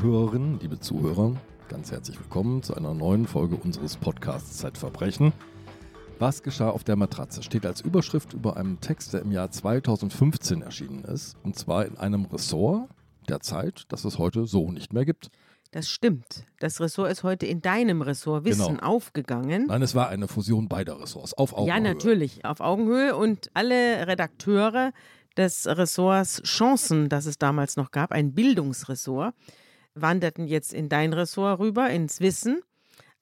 Liebe Zuhörerinnen, liebe Zuhörer, ganz herzlich willkommen zu einer neuen Folge unseres Podcasts Zeitverbrechen. Was geschah auf der Matratze steht als Überschrift über einem Text, der im Jahr 2015 erschienen ist, und zwar in einem Ressort der Zeit, das es heute so nicht mehr gibt. Das stimmt. Das Ressort ist heute in deinem Ressort Wissen Genau. aufgegangen. Nein, es war eine Fusion beider Ressorts auf Augenhöhe. Ja, natürlich, auf Augenhöhe. Und alle Redakteure des Ressorts Chancen, das es damals noch gab, ein Bildungsressort, wanderten jetzt in dein Ressort rüber, ins Wissen.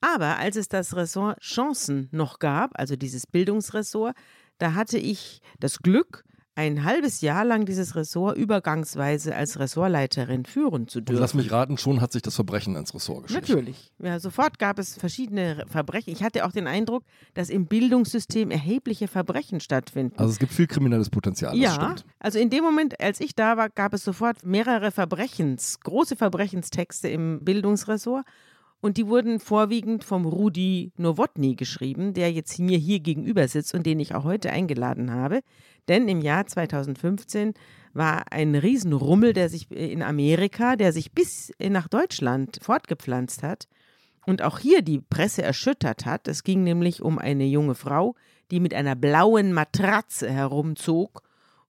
Aber als es das Ressort Chancen noch gab, also dieses Bildungsressort, da hatte ich das Glück, ein halbes Jahr lang dieses Ressort übergangsweise als Ressortleiterin führen zu Und dürfen. lass mich raten, schon hat sich das Verbrechen ins Ressort geschlichen. Natürlich. Ja, sofort gab es verschiedene Verbrechen. Ich hatte auch den Eindruck, dass im Bildungssystem erhebliche Verbrechen stattfinden. Also es gibt viel kriminelles Potenzial, das ja, stimmt. also in dem Moment, als ich da war, gab es sofort mehrere Verbrechens, große Verbrechenstexte im Bildungsressort. Und die wurden vorwiegend vom Rudi Nowotny geschrieben, der jetzt mir hier gegenüber sitzt und den ich auch heute eingeladen habe. Denn im Jahr 2015 war ein Riesenrummel, der sich in Amerika, der sich bis nach Deutschland fortgepflanzt hat und auch hier die Presse erschüttert hat. Es ging nämlich um eine junge Frau, die mit einer blauen Matratze herumzog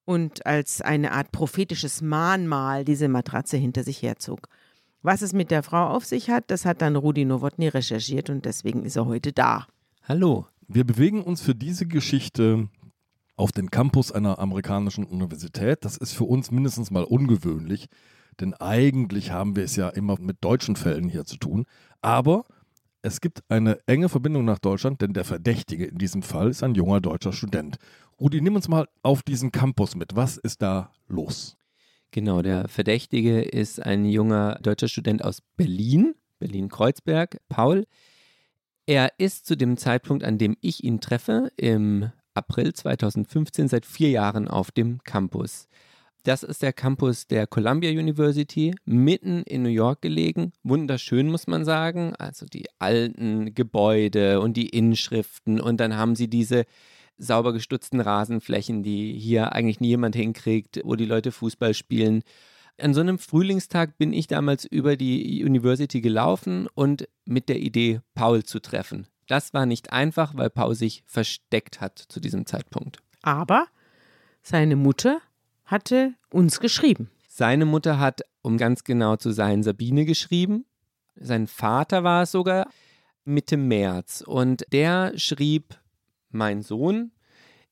und als eine Art prophetisches Mahnmal diese Matratze hinter sich herzog. Was es mit der Frau auf sich hat, das hat dann Rudi Nowotny recherchiert und deswegen ist er heute da. Hallo. Wir bewegen uns für diese Geschichte auf den Campus einer amerikanischen Universität. Das ist für uns mindestens mal ungewöhnlich, denn eigentlich haben wir es ja immer mit deutschen Fällen hier zu tun. Aber es gibt eine enge Verbindung nach Deutschland, denn der Verdächtige in diesem Fall ist ein junger deutscher Student. Rudi, nimm uns mal auf diesen Campus mit. Was ist da los? Genau, der Verdächtige ist ein junger deutscher Student aus Berlin, Berlin-Kreuzberg, Paul. Er ist zu dem Zeitpunkt, an dem ich ihn treffe, im April 2015 seit vier Jahren auf dem Campus. Das ist der Campus der Columbia University, mitten in New York gelegen. Wunderschön, muss man sagen. Also die alten Gebäude und die Inschriften. Und dann haben sie diese sauber gestutzten Rasenflächen, die hier eigentlich nie jemand hinkriegt, wo die Leute Fußball spielen. An so einem Frühlingstag bin ich damals über die University gelaufen und mit der Idee, Paul zu treffen. Das war nicht einfach, weil Paul sich versteckt hat zu diesem Zeitpunkt. Aber seine Mutter hatte uns geschrieben. Seine Mutter hat, um ganz genau zu sein, Sabine geschrieben. Sein Vater war es sogar Mitte März. Und der schrieb, mein Sohn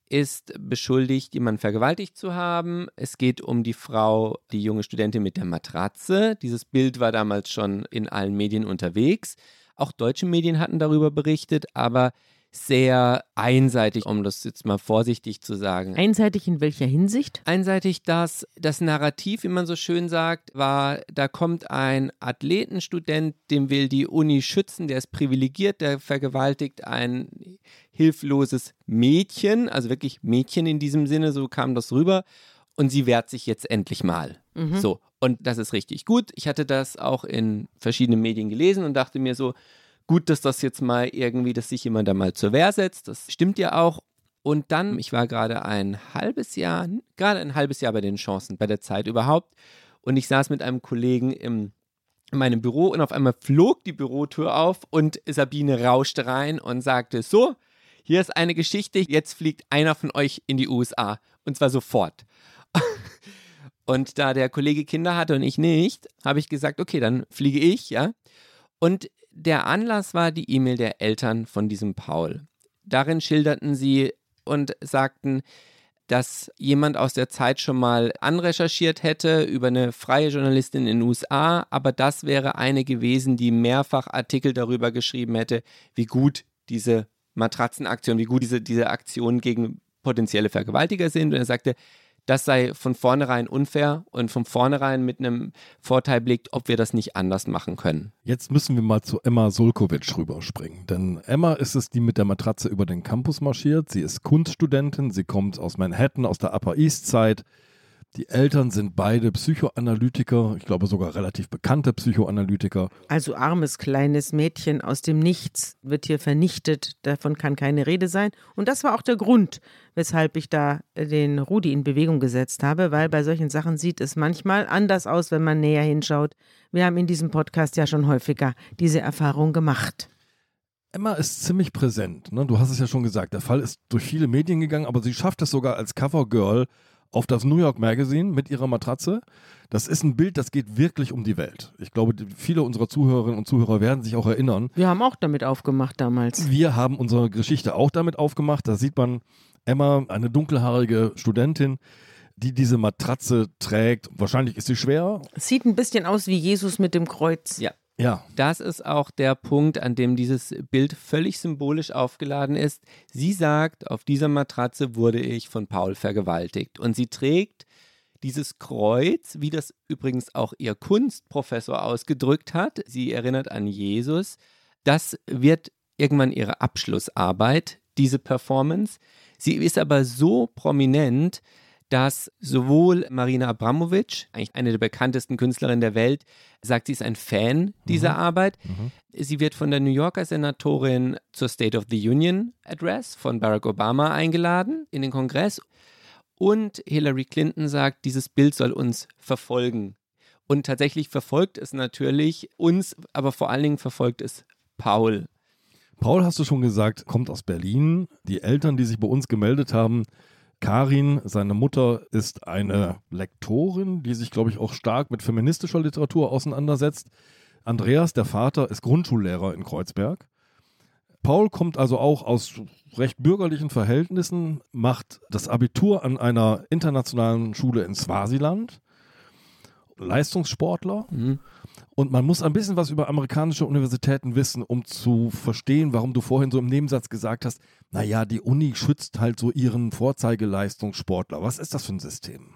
ist beschuldigt, jemanden vergewaltigt zu haben. Es geht um die Frau, die junge Studentin mit der Matratze. Dieses Bild war damals schon in allen Medien unterwegs. Auch deutsche Medien hatten darüber berichtet, aber sehr einseitig, um das jetzt mal vorsichtig zu sagen. Einseitig in welcher Hinsicht? Einseitig das, das Narrativ, wie man so schön sagt, war, da kommt ein Athletenstudent, dem will die Uni schützen, der ist privilegiert, der vergewaltigt ein hilfloses Mädchen, also wirklich Mädchen in diesem Sinne, so kam das rüber. Und sie wehrt sich jetzt endlich mal. So, und das ist richtig gut. Ich hatte das auch in verschiedenen Medien gelesen und dachte mir so, gut, dass das jetzt mal irgendwie, dass sich jemand da mal zur Wehr setzt. Das stimmt ja auch. Und dann, ich war gerade ein halbes Jahr, gerade ein halbes Jahr bei den Chancen, bei der Zeit überhaupt. Und ich saß mit einem Kollegen im, in meinem Büro und auf einmal flog die Bürotür auf und Sabine rauschte rein und sagte: So, hier ist eine Geschichte, jetzt fliegt einer von euch in die USA. Und zwar sofort. Und da der Kollege Kinder hatte und ich nicht, habe ich gesagt, okay, dann fliege ich, ja. Und der Anlass war die E-Mail der Eltern von diesem Paul. Darin schilderten sie und sagten, dass jemand aus der Zeit schon mal anrecherchiert hätte über eine freie Journalistin in den USA, aber das wäre eine gewesen, die mehrfach Artikel darüber geschrieben hätte, wie gut diese Matratzenaktion, wie gut diese, diese Aktionen gegen potenzielle Vergewaltiger sind. Und er sagte, das sei von vornherein unfair und von vornherein mit einem Vorteil blickt, ob wir das nicht anders machen können. Jetzt müssen wir mal zu Emma Sulkovic rüberspringen. Denn Emma ist es, die mit der Matratze über den Campus marschiert. Sie ist Kunststudentin, sie kommt aus Manhattan, aus der Upper East Side. Die Eltern sind beide Psychoanalytiker, ich glaube sogar relativ bekannte Psychoanalytiker. Also armes kleines Mädchen aus dem Nichts wird hier vernichtet, davon kann keine Rede sein. Und das war auch der Grund, weshalb ich da den Rudi in Bewegung gesetzt habe, weil bei solchen Sachen sieht es manchmal anders aus, wenn man näher hinschaut. Wir haben in diesem Podcast ja schon häufiger diese Erfahrung gemacht. Emma ist ziemlich präsent. Ne? Du hast es ja schon gesagt, der Fall ist durch viele Medien gegangen, aber sie schafft es sogar als Covergirl auf das New York Magazine mit ihrer Matratze. Das ist ein Bild, das geht wirklich um die Welt. Ich glaube, viele unserer Zuhörerinnen und Zuhörer werden sich auch erinnern. Wir haben auch damit aufgemacht damals. Wir haben unsere Geschichte auch damit aufgemacht. Da sieht man Emma, eine dunkelhaarige Studentin, die diese Matratze trägt. Wahrscheinlich ist sie schwer. Sieht ein bisschen aus wie Jesus mit dem Kreuz. Ja. Ja. Das ist auch der Punkt, an dem dieses Bild völlig symbolisch aufgeladen ist. Sie sagt, auf dieser Matratze wurde ich von Paul vergewaltigt. Und sie trägt dieses Kreuz, wie das übrigens auch ihr Kunstprofessor ausgedrückt hat. Sie erinnert an Jesus. Das wird irgendwann ihre Abschlussarbeit, diese Performance. Sie ist aber so prominent, dass sowohl Marina Abramovic, eigentlich eine der bekanntesten Künstlerinnen der Welt, sagt, sie ist ein Fan dieser mhm. Arbeit. Mhm. Sie wird von der New Yorker Senatorin zur State of the Union Address von Barack Obama eingeladen in den Kongress. Und Hillary Clinton sagt, dieses Bild soll uns verfolgen. Und tatsächlich verfolgt es natürlich uns, aber vor allen Dingen verfolgt es Paul. Paul, hast du schon gesagt, kommt aus Berlin. Die Eltern, die sich bei uns gemeldet haben, Karin, seine Mutter, ist eine Lektorin, die sich, glaube ich, auch stark mit feministischer Literatur auseinandersetzt. Andreas, der Vater, ist Grundschullehrer in Kreuzberg. Paul kommt also auch aus recht bürgerlichen Verhältnissen, macht das Abitur an einer internationalen Schule in Swasiland, Leistungssportler. Mhm. Und man muss ein bisschen was über amerikanische Universitäten wissen, um zu verstehen, warum du vorhin so im Nebensatz gesagt hast, naja, die Uni schützt halt so ihren Vorzeigeleistungssportler. Was ist das für ein System?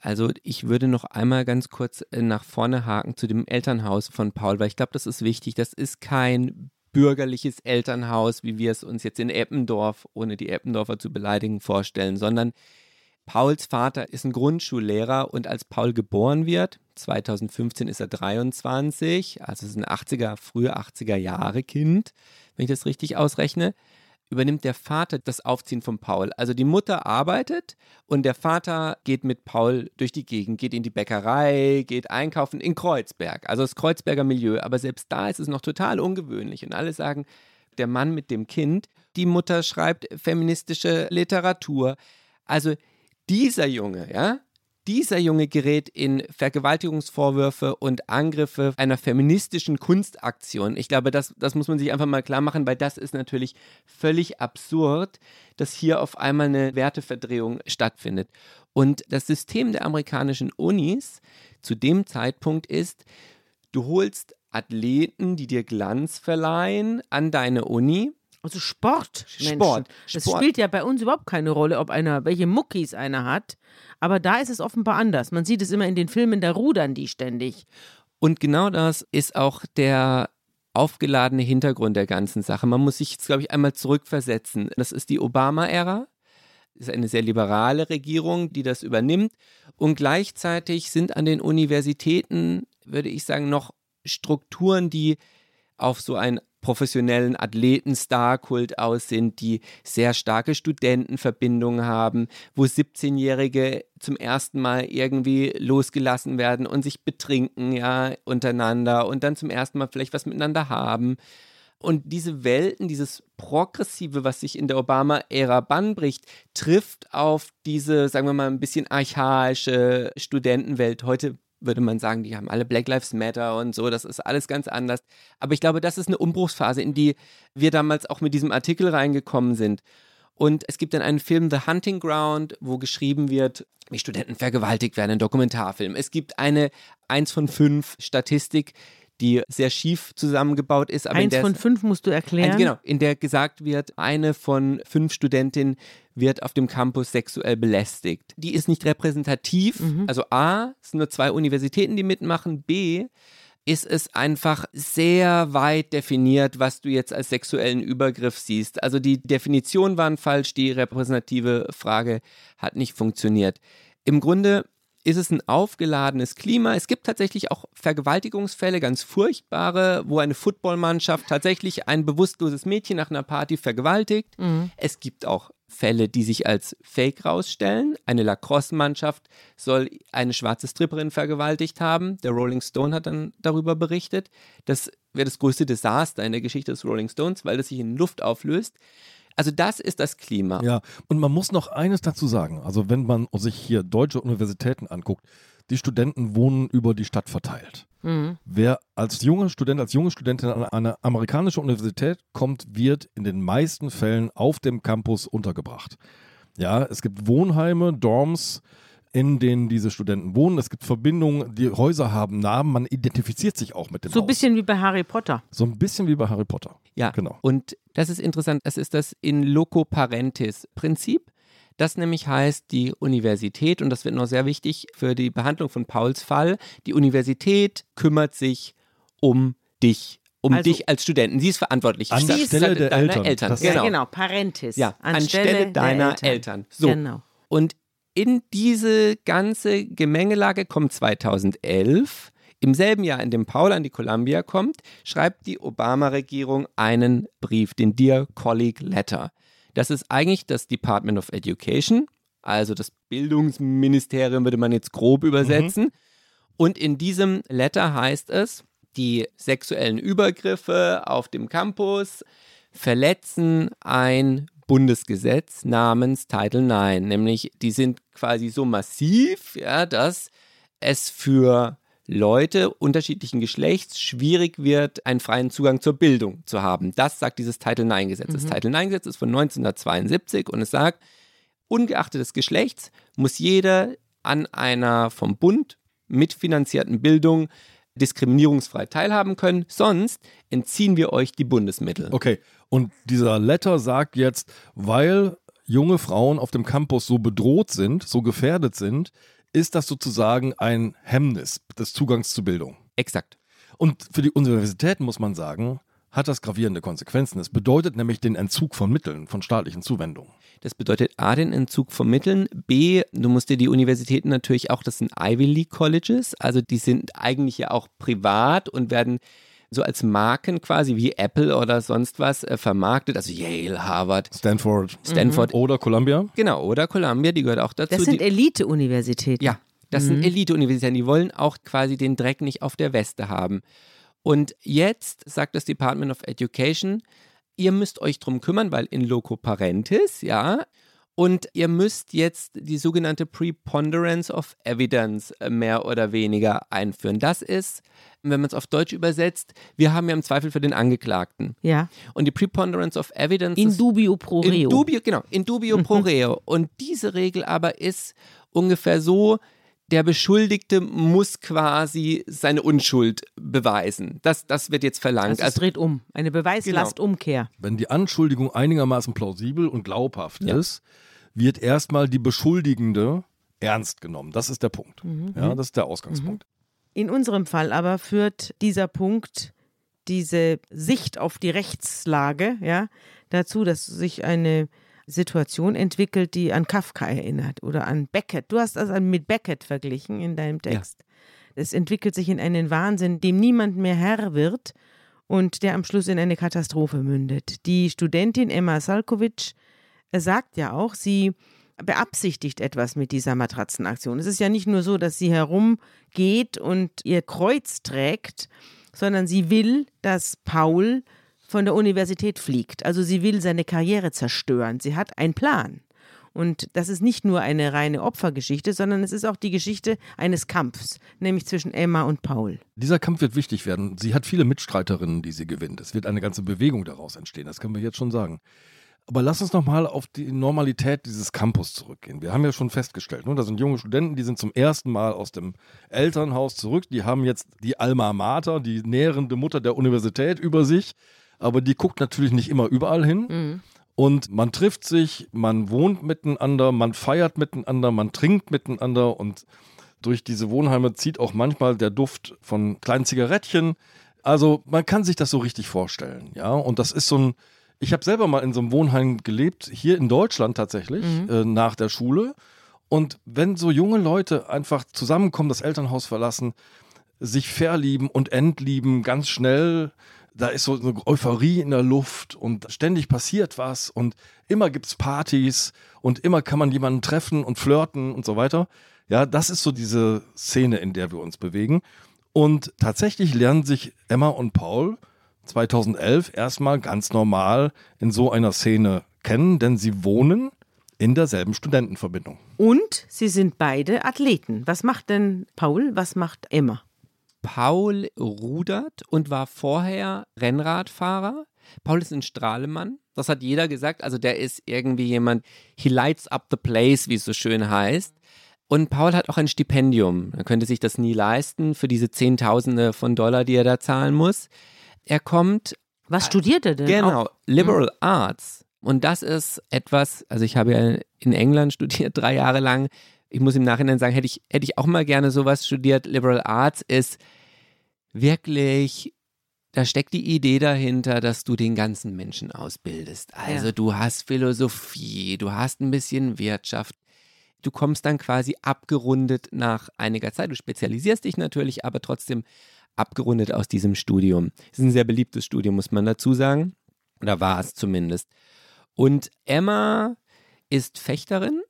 Also ich würde noch einmal ganz kurz äh, nach vorne haken zu dem Elternhaus von Paul, weil ich glaube, das ist wichtig. Das ist kein bürgerliches Elternhaus, wie wir es uns jetzt in Eppendorf, ohne die Eppendorfer zu beleidigen, vorstellen, sondern Pauls Vater ist ein Grundschullehrer und als Paul geboren wird, 2015 ist er 23, also ist ein 80er, frühe 80er Jahre Kind, wenn ich das richtig ausrechne, übernimmt der Vater das Aufziehen von Paul. Also die Mutter arbeitet und der Vater geht mit Paul durch die Gegend, geht in die Bäckerei, geht einkaufen in Kreuzberg, also das Kreuzberger Milieu. Aber selbst da ist es noch total ungewöhnlich und alle sagen, der Mann mit dem Kind, die Mutter schreibt feministische Literatur. Also dieser Junge, ja, dieser Junge gerät in Vergewaltigungsvorwürfe und Angriffe einer feministischen Kunstaktion. Ich glaube, das, das muss man sich einfach mal klar machen, weil das ist natürlich völlig absurd, dass hier auf einmal eine Werteverdrehung stattfindet. Und das System der amerikanischen Unis zu dem Zeitpunkt ist, du holst Athleten, die dir Glanz verleihen, an deine Uni also Sport. Sport. Das Sport. spielt ja bei uns überhaupt keine Rolle, ob einer, welche Muckis einer hat. Aber da ist es offenbar anders. Man sieht es immer in den Filmen, da rudern die ständig. Und genau das ist auch der aufgeladene Hintergrund der ganzen Sache. Man muss sich jetzt, glaube ich, einmal zurückversetzen. Das ist die Obama-Ära. Das ist eine sehr liberale Regierung, die das übernimmt. Und gleichzeitig sind an den Universitäten, würde ich sagen, noch Strukturen, die auf so ein professionellen Athleten-Star-Kult aus sind, die sehr starke Studentenverbindungen haben, wo 17-Jährige zum ersten Mal irgendwie losgelassen werden und sich betrinken, ja, untereinander und dann zum ersten Mal vielleicht was miteinander haben. Und diese Welten, dieses Progressive, was sich in der Obama-Ära bannbricht, trifft auf diese, sagen wir mal, ein bisschen archaische Studentenwelt. Heute würde man sagen, die haben alle Black Lives Matter und so, das ist alles ganz anders. Aber ich glaube, das ist eine Umbruchsphase, in die wir damals auch mit diesem Artikel reingekommen sind. Und es gibt dann einen Film, The Hunting Ground, wo geschrieben wird, wie Studenten vergewaltigt werden, ein Dokumentarfilm. Es gibt eine 1 von 5 Statistik, die sehr schief zusammengebaut ist. Aber Eins von fünf musst du erklären. Ein, genau, in der gesagt wird, eine von fünf Studentinnen wird auf dem Campus sexuell belästigt. Die ist nicht repräsentativ. Mhm. Also A, es sind nur zwei Universitäten, die mitmachen. B, ist es einfach sehr weit definiert, was du jetzt als sexuellen Übergriff siehst. Also die Definitionen waren falsch, die repräsentative Frage hat nicht funktioniert. Im Grunde ist es ein aufgeladenes Klima. Es gibt tatsächlich auch Vergewaltigungsfälle, ganz furchtbare, wo eine Footballmannschaft tatsächlich ein bewusstloses Mädchen nach einer Party vergewaltigt. Mhm. Es gibt auch Fälle, die sich als Fake rausstellen. Eine Lacrosse-Mannschaft soll eine schwarze Stripperin vergewaltigt haben. Der Rolling Stone hat dann darüber berichtet. Das wäre das größte Desaster in der Geschichte des Rolling Stones, weil das sich in Luft auflöst. Also das ist das Klima. Ja, und man muss noch eines dazu sagen. Also wenn man sich hier deutsche Universitäten anguckt, die Studenten wohnen über die Stadt verteilt. Mhm. Wer als junger Student, als junge Studentin an eine amerikanische Universität kommt, wird in den meisten Fällen auf dem Campus untergebracht. Ja, es gibt Wohnheime, Dorms, in denen diese Studenten wohnen. Es gibt Verbindungen, die Häuser haben Namen, man identifiziert sich auch mit dem So ein Haus. bisschen wie bei Harry Potter. So ein bisschen wie bei Harry Potter. Ja, Genau. Und das ist interessant. Das ist das in loco parentis Prinzip. Das nämlich heißt, die Universität, und das wird noch sehr wichtig für die Behandlung von Pauls Fall, die Universität kümmert sich um dich, um Also- dich als Studenten. Sie ist verantwortlich. An Sie ist Stelle der deiner Eltern. Eltern. Das- Ja, Genau. genau. Parentis. Ja, anstelle, deiner Eltern. So. Genau. Und in diese ganze Gemengelage kommt 2011, im selben Jahr, in dem Paul an die Columbia kommt, schreibt die Obama-Regierung einen Brief, den Dear Colleague Letter. Das ist eigentlich das Department of Education, also das Bildungsministerium würde man jetzt grob übersetzen. Und in diesem Letter heißt es, die sexuellen Übergriffe auf dem Campus verletzen ein Bundesgesetz namens Title IX. Nämlich, die sind quasi so massiv, ja, dass es für Leute unterschiedlichen Geschlechts schwierig wird, einen freien Zugang zur Bildung zu haben. Das sagt dieses Title IX-Gesetz. Das Title IX-Gesetz ist von 1972 und es sagt, ungeachtet des Geschlechts muss jeder an einer vom Bund mitfinanzierten Bildung diskriminierungsfrei teilhaben können, sonst entziehen wir euch die Bundesmittel. Okay, und dieser Letter sagt jetzt, weil junge Frauen auf dem Campus so bedroht sind, so gefährdet sind, ist das sozusagen ein Hemmnis des Zugangs zu Bildung. Exakt. Und für die Universitäten muss man sagen, hat das gravierende Konsequenzen. Es bedeutet nämlich den Entzug von Mitteln, von staatlichen Zuwendungen. Das bedeutet A, den Entzug von Mitteln, B, du musst dir die Universitäten natürlich auch, das sind Ivy League Colleges, also die sind eigentlich ja auch privat und werden so als Marken quasi wie Apple oder sonst was äh, vermarktet, also Yale, Harvard, Stanford Stanford, oder Columbia. genau, oder Columbia, die gehört auch dazu. Das sind Elite-Universitäten. ja, das sind Elite-Universitäten, die wollen auch quasi den Dreck nicht auf der Weste haben. Und jetzt sagt das Department of Education, ihr müsst euch drum kümmern, weil in loco parentis, ja, und ihr müsst jetzt die sogenannte Preponderance of Evidence äh, mehr oder weniger einführen. Das ist, wenn man es auf Deutsch übersetzt, wir haben ja im Zweifel für den Angeklagten. Ja. Und die Preponderance of Evidence In dubio pro reo. in dubio, genau, in dubio pro reo. Und diese Regel aber ist ungefähr so, der Beschuldigte muss quasi seine Unschuld beweisen. Das, das wird jetzt verlangt. also es Also, dreht um. Eine Beweislastumkehr. Wenn die Anschuldigung einigermaßen plausibel und glaubhaft Ja. ist, wird erstmal die Beschuldigende ernst genommen. Das ist der Punkt. Ja, das ist der Ausgangspunkt. In unserem Fall aber führt dieser Punkt, diese Sicht auf die Rechtslage, ja, dazu, dass sich eine Situation entwickelt, die an Kafka erinnert oder an Beckett. Du hast das mit Beckett verglichen in deinem Text. Es entwickelt sich in einen Wahnsinn, dem niemand mehr Herr wird und der am Schluss in eine Katastrophe mündet. Die Studentin Emma Salkovic äh, sagt ja auch, sie beabsichtigt etwas mit dieser Matratzenaktion. Es ist ja nicht nur so, dass sie herumgeht und ihr Kreuz trägt, sondern sie will, dass Paul von der Universität fliegt. Also sie will seine Karriere zerstören. Sie hat einen Plan. Und das ist nicht nur eine reine Opfergeschichte, sondern es ist auch die Geschichte eines Kampfs, nämlich zwischen Emma und Paul. Dieser Kampf wird wichtig werden. Sie hat viele Mitstreiterinnen, die sie gewinnt. Es wird eine ganze Bewegung daraus entstehen. Das können wir jetzt schon sagen. Aber lass uns nochmal auf die Normalität dieses Campus zurückgehen. Wir haben ja schon festgestellt, ne, da sind junge Studenten, die sind zum ersten Mal aus dem Elternhaus zurück. Die haben jetzt die Alma Mater, die nährende Mutter der Universität über sich. Aber die guckt natürlich nicht immer überall hin. Und man trifft sich, man wohnt miteinander, man feiert miteinander, man trinkt miteinander und durch diese Wohnheime zieht auch manchmal der Duft von kleinen Zigarettchen. Also man kann sich das so richtig vorstellen, ja. Und das ist so ein, ich habe selber mal in so einem Wohnheim gelebt, hier in Deutschland tatsächlich, äh, nach der Schule. Und wenn so junge Leute einfach zusammenkommen, das Elternhaus verlassen, sich verlieben und entlieben ganz schnell, da ist so eine Euphorie in der Luft und ständig passiert was und immer gibt es Partys und immer kann man jemanden treffen und flirten und so weiter. Ja, das ist so diese Szene, in der wir uns bewegen. Und tatsächlich lernen sich Emma und Paul 2011 erstmal ganz normal in so einer Szene kennen, denn sie wohnen in derselben Studentenverbindung. Und sie sind beide Athleten. Was macht denn Paul? Was macht Emma? Paul rudert und war vorher Rennradfahrer. Paul ist ein Strahlemann. Das hat jeder gesagt. Also der ist irgendwie jemand, he lights up the place, wie es so schön heißt. Und Paul hat auch ein Stipendium. Er könnte sich das nie leisten für diese Zehntausende von Dollar, die er da zahlen muss. Er kommt. Was studiert er denn? Genau, Auch- Liberal Mhm. Arts. Und das ist etwas, also ich habe ja in England studiert, drei Jahre lang. Ich muss im Nachhinein sagen, hätte ich, hätte ich auch mal gerne sowas studiert. Liberal Arts ist wirklich, da steckt die Idee dahinter, dass du den ganzen Menschen ausbildest. Also Ja. du hast Philosophie, du hast ein bisschen Wirtschaft. Du kommst dann quasi abgerundet nach einiger Zeit. Du spezialisierst dich natürlich, aber trotzdem abgerundet aus diesem Studium. Es ist ein sehr beliebtes Studium, muss man dazu sagen. Oder war es zumindest. Und Emma ist Fechterin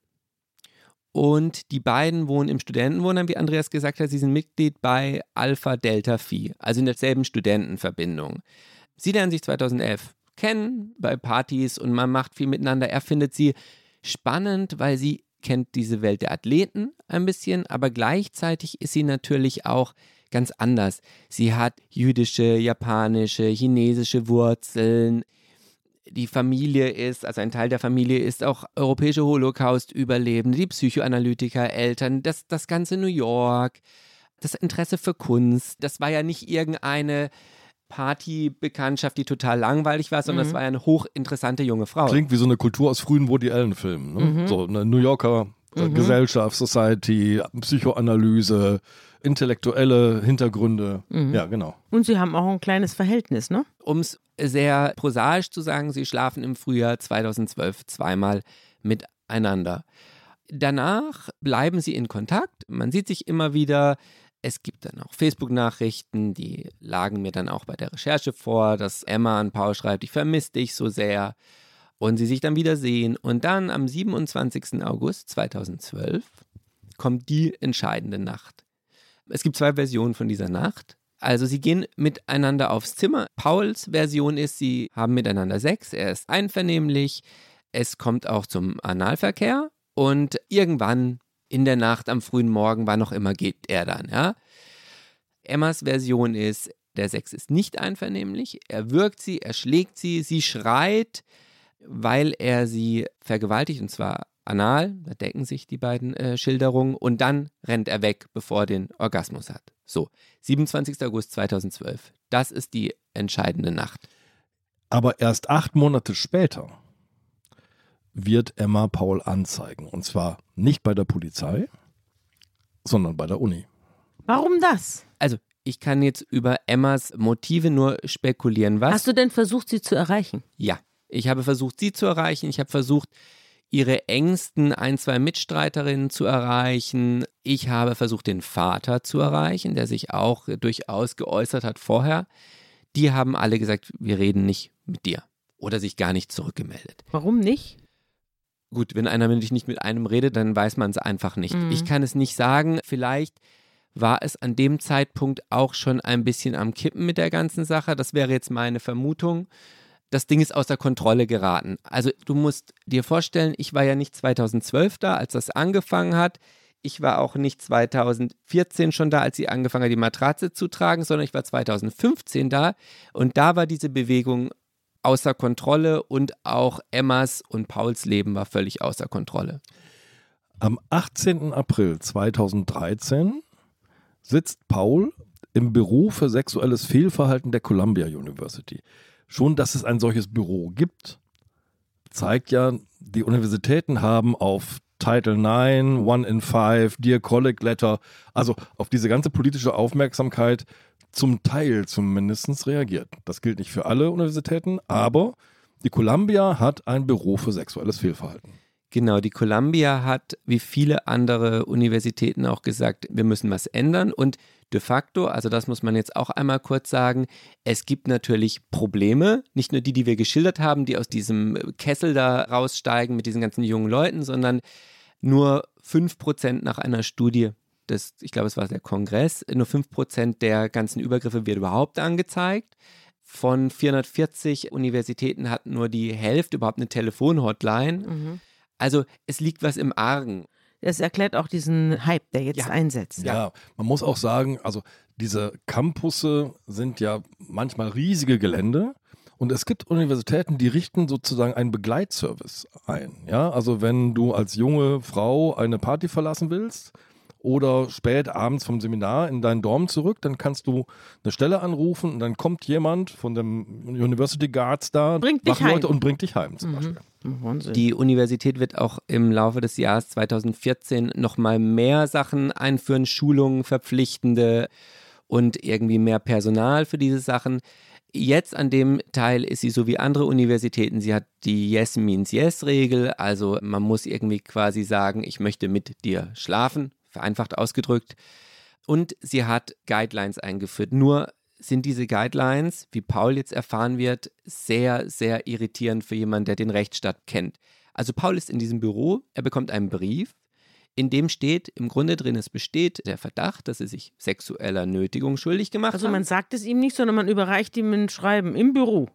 und die beiden wohnen im Studentenwohnheim, wie Andreas gesagt hat. Sie sind Mitglied bei Alpha Delta Phi, also in derselben Studentenverbindung. Sie lernen sich 2011 kennen bei Partys und man macht viel miteinander. Er findet sie spannend, weil sie kennt diese Welt der Athleten ein bisschen, aber gleichzeitig ist sie natürlich auch ganz anders. Sie hat jüdische, japanische, chinesische Wurzeln. Die Familie ist, also ein Teil der Familie ist auch europäische Holocaust-Überlebende, die Psychoanalytiker, Eltern, das, das ganze New York, das Interesse für Kunst. Das war ja nicht irgendeine Partybekanntschaft, die total langweilig war, sondern Mhm. das war ja eine hochinteressante junge Frau. Klingt wie so eine Kultur aus frühen Woody Allen-Filmen. Ne? Mhm. So eine New Yorker äh, Mhm. Gesellschaft, Society, Psychoanalyse, intellektuelle Hintergründe. Mhm. Ja, genau. Und sie haben auch ein kleines Verhältnis, ne? Um es sehr prosaisch zu sagen, sie schlafen im Frühjahr 2012 zweimal miteinander. Danach bleiben sie in Kontakt. Man sieht sich immer wieder. Es gibt dann auch Facebook-Nachrichten, die lagen mir dann auch bei der Recherche vor, dass Emma an Paul schreibt, ich vermisse dich so sehr. Und sie sich dann wieder sehen. Und dann am 27. August 2012 kommt die entscheidende Nacht. Es gibt zwei Versionen von dieser Nacht. Also sie gehen miteinander aufs Zimmer. Pauls Version ist, sie haben miteinander Sex, er ist einvernehmlich, es kommt auch zum Analverkehr und irgendwann in der Nacht am frühen Morgen, wann auch immer, geht er dann, ja. Emmas Version ist, der Sex ist nicht einvernehmlich, er wirkt sie, er schlägt sie, sie schreit, weil er sie vergewaltigt und zwar anal, da decken sich die beiden äh, Schilderungen und dann rennt er weg, bevor er den Orgasmus hat. So, 27. August 2012. Das ist die entscheidende Nacht. Aber erst acht Monate später wird Emma Paul anzeigen. Und zwar nicht bei der Polizei, sondern bei der Uni. Warum das? Also, ich kann jetzt über Emmas Motive nur spekulieren. Was? Hast du denn versucht, sie zu erreichen? Ja, ich habe versucht, sie zu erreichen. Ich habe versucht, ihre engsten ein, zwei Mitstreiterinnen zu erreichen. Ich habe versucht, den Vater zu erreichen, der sich auch durchaus geäußert hat vorher. Die haben alle gesagt, wir reden nicht mit dir. Oder sich gar nicht zurückgemeldet. Warum nicht? Gut, wenn einer nämlich nicht mit einem redet, dann weiß man es einfach nicht. Mhm. Ich kann es nicht sagen. Vielleicht war es an dem Zeitpunkt auch schon ein bisschen am Kippen mit der ganzen Sache. Das wäre jetzt meine Vermutung. Das Ding ist außer Kontrolle geraten. Also du musst dir vorstellen, ich war ja nicht 2012 da, als das angefangen hat. Ich war auch nicht 2014 schon da, als sie angefangen hat, die Matratze zu tragen, sondern ich war 2015 da. Und da war diese Bewegung außer Kontrolle und auch Emmas und Pauls Leben war völlig außer Kontrolle. Am 18. April 2013 sitzt Paul im Büro für sexuelles Fehlverhalten der Columbia University. Schon, dass es ein solches Büro gibt, zeigt ja, die Universitäten haben auf Title IX, One in Five, Dear Colleague Letter, also auf diese ganze politische Aufmerksamkeit zum Teil zumindest reagiert. Das gilt nicht für alle Universitäten, aber die Columbia hat ein Büro für sexuelles Fehlverhalten. Genau, die Columbia hat wie viele andere Universitäten auch gesagt, wir müssen was ändern und de facto, also das muss man jetzt auch einmal kurz sagen, es gibt natürlich Probleme, nicht nur die, die wir geschildert haben, die aus diesem Kessel da raussteigen mit diesen ganzen jungen Leuten, sondern nur 5% nach einer Studie des, ich glaube, es war der Kongress, nur 5% der ganzen Übergriffe wird überhaupt angezeigt. Von 440 Universitäten hat nur die Hälfte überhaupt eine Telefonhotline. Mhm. Also es liegt was im Argen. Das erklärt auch diesen Hype, der jetzt Ja. einsetzt. Ja, man muss auch sagen, also diese Campusse sind ja manchmal riesige Gelände und es gibt Universitäten, die richten sozusagen einen Begleitservice ein. Ja, also wenn du als junge Frau eine Party verlassen willst oder spät abends vom Seminar in deinen Dorm zurück, dann kannst du eine Stelle anrufen und dann kommt jemand von dem University Guards da, Bringt dich heim. und bringt dich heim zum Beispiel. Wahnsinn. Die Universität wird auch im Laufe des Jahres 2014 nochmal mehr Sachen einführen, Schulungen, verpflichtende und irgendwie mehr Personal für diese Sachen. Jetzt an dem Teil ist sie so wie andere Universitäten. Sie hat die Yes means Yes Regel. Also man muss irgendwie quasi sagen, ich möchte mit dir schlafen, vereinfacht ausgedrückt. Und sie hat Guidelines eingeführt. Nur sind diese Guidelines, wie Paul jetzt erfahren wird, sehr, sehr irritierend für jemanden, der den Rechtsstaat kennt. Also Paul ist in diesem Büro, er bekommt einen Brief, in dem steht im Grunde drin, es besteht der Verdacht, dass er sich sexueller Nötigung schuldig gemacht also hat. man sagt es ihm nicht, sondern man überreicht ihm ein Schreiben im Büro.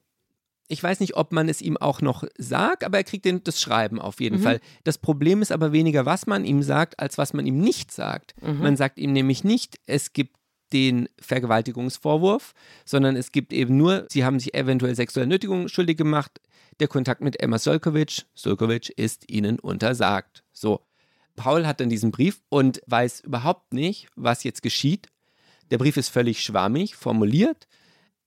Ich weiß nicht, ob man es ihm auch noch sagt, aber er kriegt den, das Schreiben auf jeden Mhm. Fall. Das Problem ist aber weniger, was man ihm sagt, als was man ihm nicht sagt. Mhm. Man sagt ihm nämlich nicht, es gibt den Vergewaltigungsvorwurf, sondern es gibt eben nur, sie haben sich eventuell sexueller Nötigung schuldig gemacht. Der Kontakt mit Emma Solkovic, Solkovic ist ihnen untersagt. So. Paul hat dann diesen Brief und weiß überhaupt nicht, was jetzt geschieht. Der Brief ist völlig schwammig formuliert.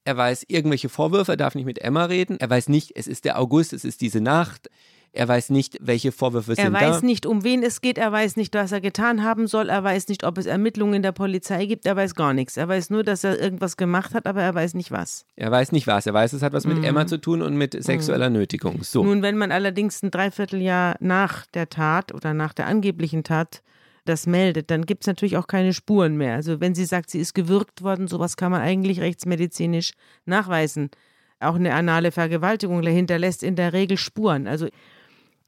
Er weiß irgendwelche Vorwürfe, er darf nicht mit Emma reden. Er weiß nicht, es ist der August, es ist diese Nacht. Er weiß nicht, welche Vorwürfe Er sind weiß da. nicht, um wen es geht, er weiß nicht, was er getan haben soll, er weiß nicht, ob es Ermittlungen der Polizei gibt, er weiß gar nichts. Er weiß nur, dass er irgendwas gemacht hat, aber er weiß nicht was. Er weiß nicht was. Er weiß, es hat was mit Mhm. Emma zu tun und mit sexueller Nötigung. So. Nun, wenn man allerdings ein Dreivierteljahr nach der Tat oder nach der angeblichen Tat das meldet, dann gibt es natürlich auch keine Spuren mehr. Also wenn sie sagt, sie ist gewürgt worden, sowas kann man eigentlich rechtsmedizinisch nachweisen. Auch eine anale Vergewaltigung hinterlässt in der Regel Spuren. Also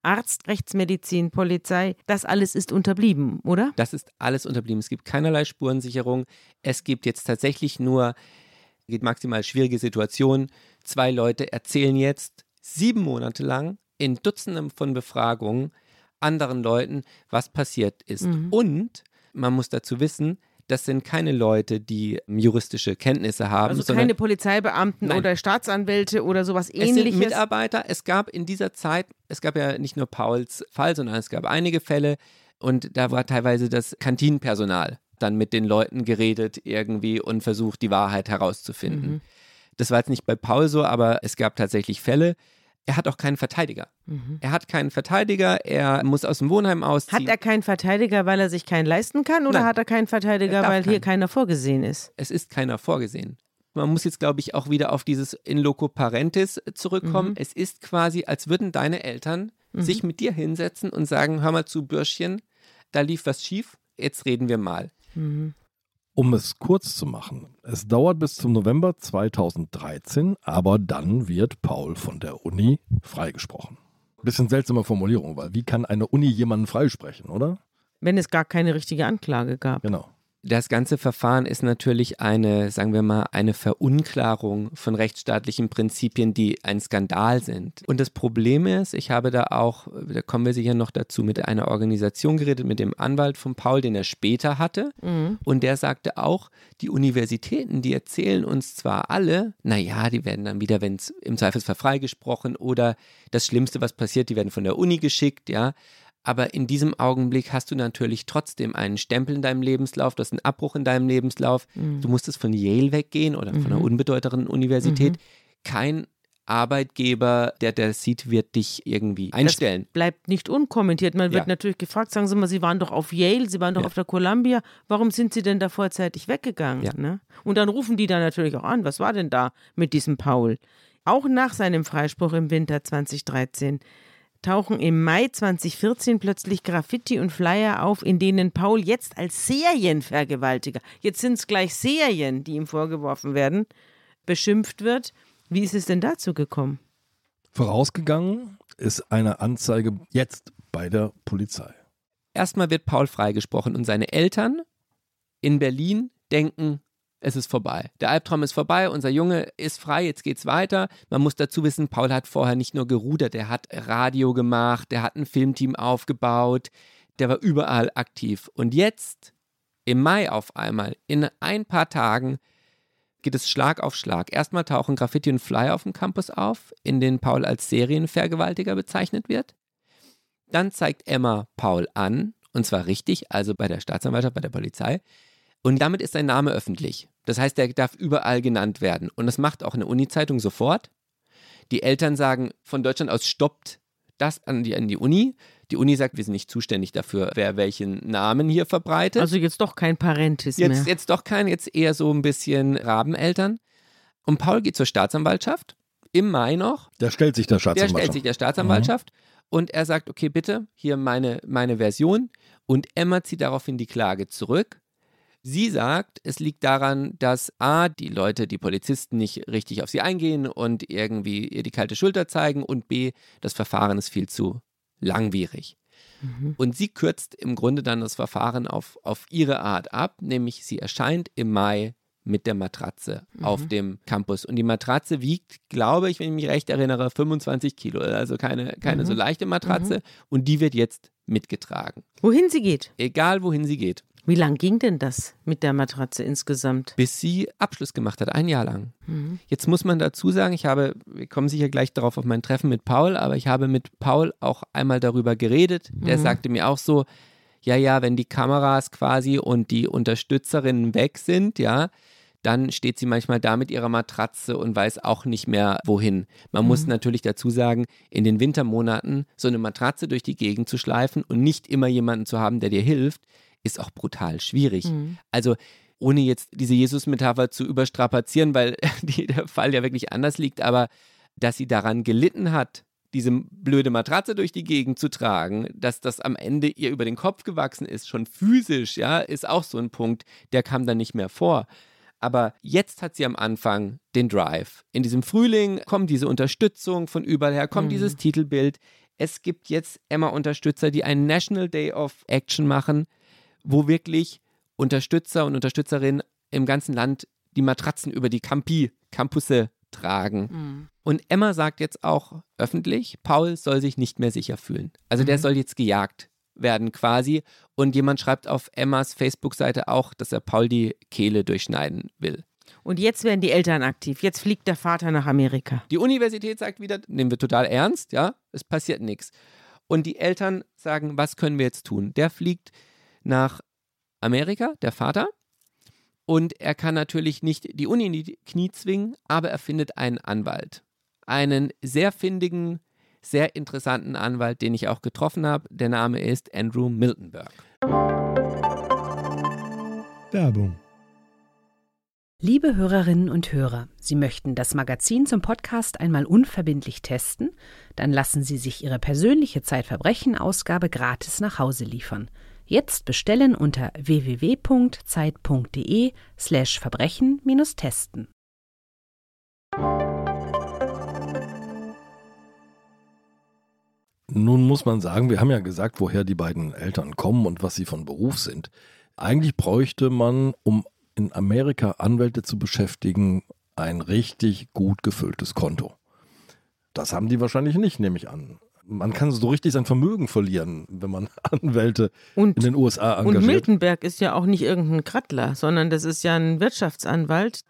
Arzt, Rechtsmedizin, Polizei, das alles ist unterblieben, oder? Das ist alles unterblieben. Es gibt keinerlei Spurensicherung. Es gibt jetzt tatsächlich nur, geht maximal schwierige Situation. Zwei Leute erzählen jetzt sieben Monate lang in Dutzenden von Befragungen anderen Leuten, was passiert ist. Mhm. Und man muss dazu wissen, das sind keine Leute, die ähm, juristische Kenntnisse haben, Also keine Polizeibeamten Nein. oder Staatsanwälte oder sowas es ähnliches. sind Mitarbeiter. Es gab in dieser Zeit, es gab ja nicht nur Pauls Fall, sondern es gab einige Fälle und da war teilweise das Kantinenpersonal dann mit den Leuten geredet irgendwie und versucht, die Wahrheit herauszufinden. Mhm. Das war jetzt nicht bei Paul so, aber es gab tatsächlich Fälle. Er hat auch keinen Verteidiger. Mhm. Er hat keinen Verteidiger, er muss aus dem Wohnheim ausziehen. Hat er keinen Verteidiger, weil er sich keinen leisten kann, oder Nein. hat er keinen Verteidiger, Er weil hier keinen. keiner vorgesehen ist? es ist keiner vorgesehen. Man muss jetzt, glaube ich, auch wieder auf dieses In loco parentis zurückkommen. Mhm. Es ist quasi, als würden deine Eltern sich mit dir hinsetzen und sagen: Hör mal zu, Bürschchen, da lief was schief, jetzt reden wir mal. Um es kurz zu machen, es dauert bis zum November 2013, aber dann wird Paul von der Uni freigesprochen. Bisschen seltsame Formulierung, weil wie kann eine Uni jemanden freisprechen, oder? Wenn es gar keine richtige Anklage gab. Genau. Das ganze Verfahren ist natürlich eine, sagen wir mal, eine Verunklarung von rechtsstaatlichen Prinzipien, die ein Skandal sind. Und das Problem ist, ich habe da auch, da kommen wir sicher noch dazu, mit einer Organisation geredet, mit dem Anwalt von Paul, den er später hatte. Mhm. Und der sagte auch, die Universitäten, die erzählen uns zwar alle, naja, die werden dann wieder, wenn es im Zweifelsfall freigesprochen oder das Schlimmste, was passiert, die werden von der Uni geschickt, ja. Aber in diesem Augenblick hast du natürlich trotzdem einen Stempel in deinem Lebenslauf, du hast einen Abbruch in deinem Lebenslauf. Mhm. Du musstest von Yale weggehen oder von einer unbedeutenden Universität. Kein Arbeitgeber, der das sieht, wird dich irgendwie einstellen. Bleibt nicht unkommentiert. Man wird Ja. natürlich gefragt, sagen Sie mal, Sie waren doch auf Yale, Sie waren doch Ja. auf der Columbia, warum sind Sie denn da vorzeitig weggegangen? Ja. Ne? Und dann rufen die dann natürlich auch an, was war denn da mit diesem Paul? Auch nach seinem Freispruch im Winter 2013 tauchen im Mai 2014 plötzlich Graffiti und Flyer auf, in denen Paul jetzt als Serienvergewaltiger, jetzt sind es gleich Serien, die ihm vorgeworfen werden, beschimpft wird. Wie ist es denn dazu gekommen? Vorausgegangen ist eine Anzeige jetzt bei der Polizei. Erstmal wird Paul freigesprochen und seine Eltern in Berlin denken, es ist vorbei. Der Albtraum ist vorbei, unser Junge ist frei, jetzt geht's weiter. Man muss dazu wissen, Paul hat vorher nicht nur gerudert, er hat Radio gemacht, der hat ein Filmteam aufgebaut, der war überall aktiv. Und jetzt, im Mai auf einmal, in ein paar Tagen, geht es Schlag auf Schlag. Erstmal tauchen Graffiti und Flyer auf dem Campus auf, in denen Paul als Serienvergewaltiger bezeichnet wird. Dann zeigt Emma Paul an, und zwar richtig, also bei der Staatsanwaltschaft, bei der Polizei. Und damit ist sein Name öffentlich. Das heißt, er darf überall genannt werden. Und das macht auch eine Uni-Zeitung sofort. Die Eltern sagen von Deutschland aus, stoppt das an die, an die Uni. Die Uni sagt, wir sind nicht zuständig dafür, wer welchen Namen hier verbreitet. Also jetzt doch kein Parentis jetzt, mehr. Jetzt doch kein, jetzt eher so ein bisschen Rabeneltern. Und Paul geht zur Staatsanwaltschaft im Mai noch. Der stellt sich der Staatsanwaltschaft. Der stellt sich der Staatsanwaltschaft mhm. und er sagt, okay, bitte, hier meine, meine Version. Und Emma zieht daraufhin die Klage zurück Sie sagt, es liegt daran, dass A, die Leute, die Polizisten nicht richtig auf sie eingehen und irgendwie ihr die kalte Schulter zeigen und B, das Verfahren ist viel zu langwierig. Mhm. Und sie kürzt im Grunde dann das Verfahren auf, auf ihre Art ab, nämlich sie erscheint im Mai mit der Matratze mhm. auf dem Campus. Und die Matratze wiegt, glaube ich, wenn ich mich recht erinnere, 25 Kilo. Also keine, keine mhm. so leichte Matratze. Mhm. Und die wird jetzt mitgetragen. Wohin sie geht. Egal, wohin sie geht. Wie lang ging denn das mit der Matratze insgesamt? Bis sie Abschluss gemacht hat, ein Jahr lang. Mhm. Jetzt muss man dazu sagen, ich habe, wir kommen sicher gleich darauf auf mein Treffen mit Paul, aber ich habe mit Paul auch einmal darüber geredet. Der mhm. sagte mir auch so, ja, ja, wenn die Kameras quasi und die Unterstützerinnen weg sind, ja, dann steht sie manchmal da mit ihrer Matratze und weiß auch nicht mehr, wohin. Man mhm. muss natürlich dazu sagen, in den Wintermonaten so eine Matratze durch die Gegend zu schleifen und nicht immer jemanden zu haben, der dir hilft, ist auch brutal schwierig. Mhm. Also ohne jetzt diese Jesus-Metapher zu überstrapazieren, weil die, der Fall ja wirklich anders liegt, aber dass sie daran gelitten hat, diese blöde Matratze durch die Gegend zu tragen, dass das am Ende ihr über den Kopf gewachsen ist, schon physisch, ja, ist auch so ein Punkt, der kam dann nicht mehr vor. Aber jetzt hat sie am Anfang den Drive. In diesem Frühling kommt diese Unterstützung von überall her, kommt mhm. dieses Titelbild. Es gibt jetzt Emma-Unterstützer, die einen National Day of Action machen wo wirklich Unterstützer und Unterstützerinnen im ganzen Land die Matratzen über die Campi, Campusse tragen. Mhm. Und Emma sagt jetzt auch öffentlich, Paul soll sich nicht mehr sicher fühlen. Also mhm. der soll jetzt gejagt werden quasi. Und jemand schreibt auf Emmas Facebook-Seite auch, dass er Paul die Kehle durchschneiden will. Und jetzt werden die Eltern aktiv. Jetzt fliegt der Vater nach Amerika. Die Universität sagt wieder, nehmen wir total ernst, ja, es passiert nichts. Und die Eltern sagen, was können wir jetzt tun? Der fliegt nach Amerika, der Vater. Und er kann natürlich nicht die Uni in die Knie zwingen, aber er findet einen Anwalt. Einen sehr findigen, sehr interessanten Anwalt, den ich auch getroffen habe. Der Name ist Andrew Miltenberg. Werbung. Liebe Hörerinnen und Hörer, Sie möchten das Magazin zum Podcast einmal unverbindlich testen? Dann lassen Sie sich Ihre persönliche Zeitverbrechen-Ausgabe gratis nach Hause liefern. Jetzt bestellen unter www.zeit.de slash Verbrechen-testen. Nun muss man sagen, wir haben ja gesagt, woher die beiden Eltern kommen und was sie von Beruf sind. Eigentlich bräuchte man, um in Amerika Anwälte zu beschäftigen, ein richtig gut gefülltes Konto. Das haben die wahrscheinlich nicht, nehme ich an man kann so richtig sein Vermögen verlieren, wenn man Anwälte und, in den USA engagiert. Und Miltenberg ist ja auch nicht irgendein Krattler, sondern das ist ja ein Wirtschaftsanwalt,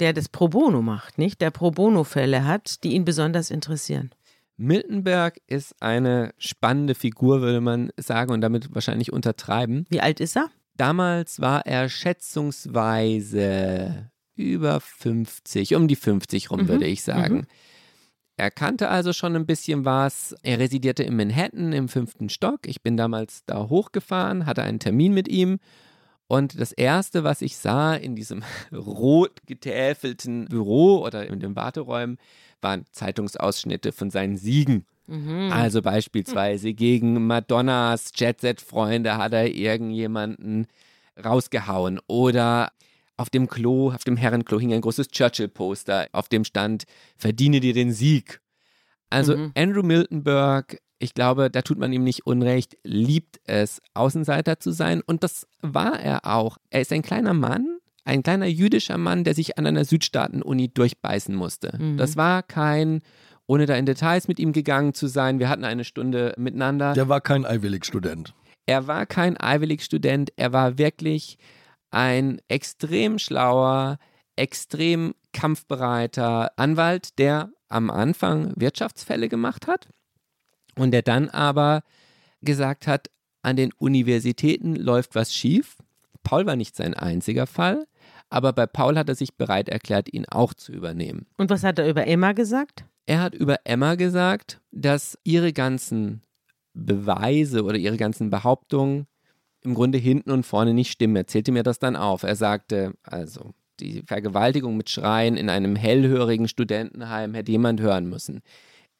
der das Pro Bono macht, nicht? Der Pro Bono-Fälle hat, die ihn besonders interessieren. Miltenberg ist eine spannende Figur, würde man sagen, und damit wahrscheinlich untertreiben. Wie alt ist er? Damals war er schätzungsweise über 50, um die 50 rum, mhm. würde ich sagen. Mhm. Er kannte also schon ein bisschen was. Er residierte in Manhattan im fünften Stock. Ich bin damals da hochgefahren, hatte einen Termin mit ihm Und das Erste, was ich sah in diesem rot getäfelten Büro oder in den Warteräumen, waren Zeitungsausschnitte von seinen Siegen. Mhm. Also beispielsweise gegen Madonnas Jet-Set-Freunde hat er irgendjemanden rausgehauen. Oder auf dem Klo, auf dem Herrenklo hing ein großes Churchill-Poster, auf dem stand, verdiene dir den Sieg. Also Mhm. Andrew Miltonberg, ich glaube, da tut man ihm nicht unrecht, liebt es, Außenseiter zu sein. Und das war er auch. Er ist ein kleiner Mann, ein kleiner jüdischer Mann, der sich an einer Südstaaten-Uni durchbeißen musste. Mhm. Das war kein, ohne da in Details mit ihm gegangen zu sein, wir hatten eine Stunde miteinander. Der war kein Ivy League-Student. Er war kein Ivy League-Student, er war wirklich ein extrem schlauer, extrem kampfbereiter Anwalt, der am Anfang Wirtschaftsfälle gemacht hat und der dann aber gesagt hat, an den Universitäten läuft was schief. Paul war nicht sein einziger Fall, aber bei Paul hat er sich bereit erklärt, ihn auch zu übernehmen. Und was hat er über Emma gesagt? Er hat über Emma gesagt, dass ihre ganzen Beweise oder ihre ganzen Behauptungen im Grunde hinten und vorne nicht stimmen. Er zählte mir das dann auf. Er sagte, also die Vergewaltigung mit Schreien in einem hellhörigen Studentenheim hätte jemand hören müssen.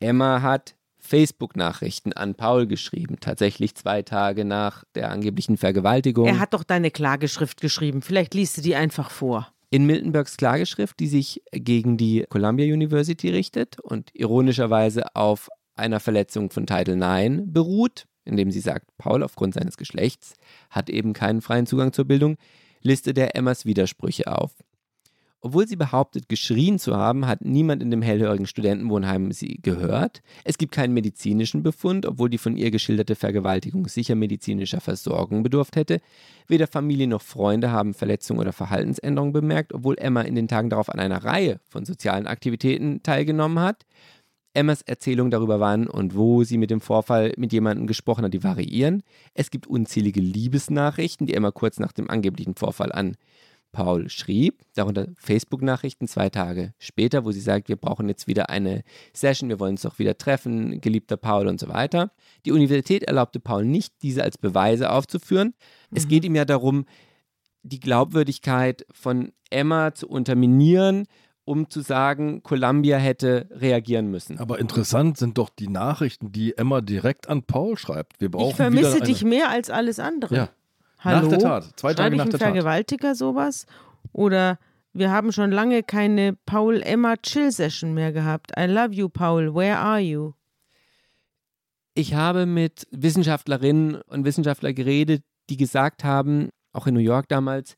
Emma hat Facebook-Nachrichten an Paul geschrieben, tatsächlich zwei Tage nach der angeblichen Vergewaltigung. Er hat doch deine Klageschrift geschrieben. Vielleicht liest du die einfach vor. in Miltenbergs Klageschrift, die sich gegen die Columbia University richtet und ironischerweise auf einer Verletzung von Title IX beruht, indem sie sagt, Paul aufgrund seines Geschlechts hat eben keinen freien Zugang zur Bildung, listet er Emmas Widersprüche auf. Obwohl sie behauptet, geschrien zu haben, hat niemand in dem hellhörigen Studentenwohnheim sie gehört. Es gibt keinen medizinischen Befund, obwohl die von ihr geschilderte Vergewaltigung sicher medizinischer Versorgung bedurft hätte. Weder Familie noch Freunde haben Verletzungen oder Verhaltensänderungen bemerkt, obwohl Emma in den Tagen darauf an einer Reihe von sozialen Aktivitäten teilgenommen hat. Emmas Erzählungen darüber, wann und wo sie mit dem Vorfall mit jemandem gesprochen hat, die variieren. Es gibt unzählige Liebesnachrichten, die Emma kurz nach dem angeblichen Vorfall an Paul schrieb, darunter Facebook-Nachrichten zwei Tage später, wo sie sagt, wir brauchen jetzt wieder eine Session, wir wollen uns doch wieder treffen, geliebter Paul und so weiter. Die Universität erlaubte Paul nicht, diese als Beweise aufzuführen. Es geht ihm ja darum, die Glaubwürdigkeit von Emma zu unterminieren, um zu sagen, Columbia hätte reagieren müssen. Aber interessant sind doch die Nachrichten, die Emma direkt an Paul schreibt. Wir brauchen Ich vermisse dich mehr als alles andere. Ja. Hallo? Nach der Tat. Zwei Schreibe Tage ich nach der Tat. Vergewaltiger sowas? Oder wir haben schon lange keine Paul-Emma-Chill-Session mehr gehabt. I love you, Paul. Where are you? Ich habe mit Wissenschaftlerinnen und Wissenschaftlern geredet, die gesagt haben, auch in New York damals,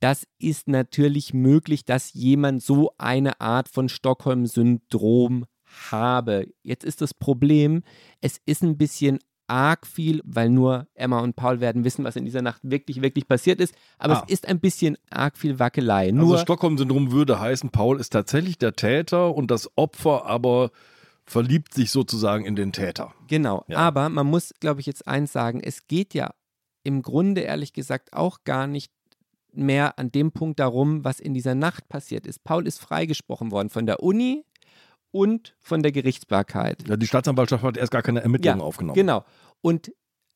das ist natürlich möglich, dass jemand so eine Art von Stockholm-Syndrom habe. Jetzt ist das Problem, es ist ein bisschen arg viel, weil nur Emma und Paul werden wissen, was in dieser Nacht wirklich, wirklich passiert ist. Aber Ah. es ist ein bisschen arg viel Wackelei. Also Nur Stockholm-Syndrom würde heißen, Paul ist tatsächlich der Täter und das Opfer aber verliebt sich sozusagen in den Täter. Genau, Ja. aber man muss, glaube ich, jetzt eins sagen, es geht ja im Grunde ehrlich gesagt auch gar nicht mehr an dem Punkt darum, was in dieser Nacht passiert ist. Paul ist freigesprochen worden von der Uni und von der Gerichtsbarkeit. Ja, die Staatsanwaltschaft hat erst gar keine Ermittlungen aufgenommen. Genau. Und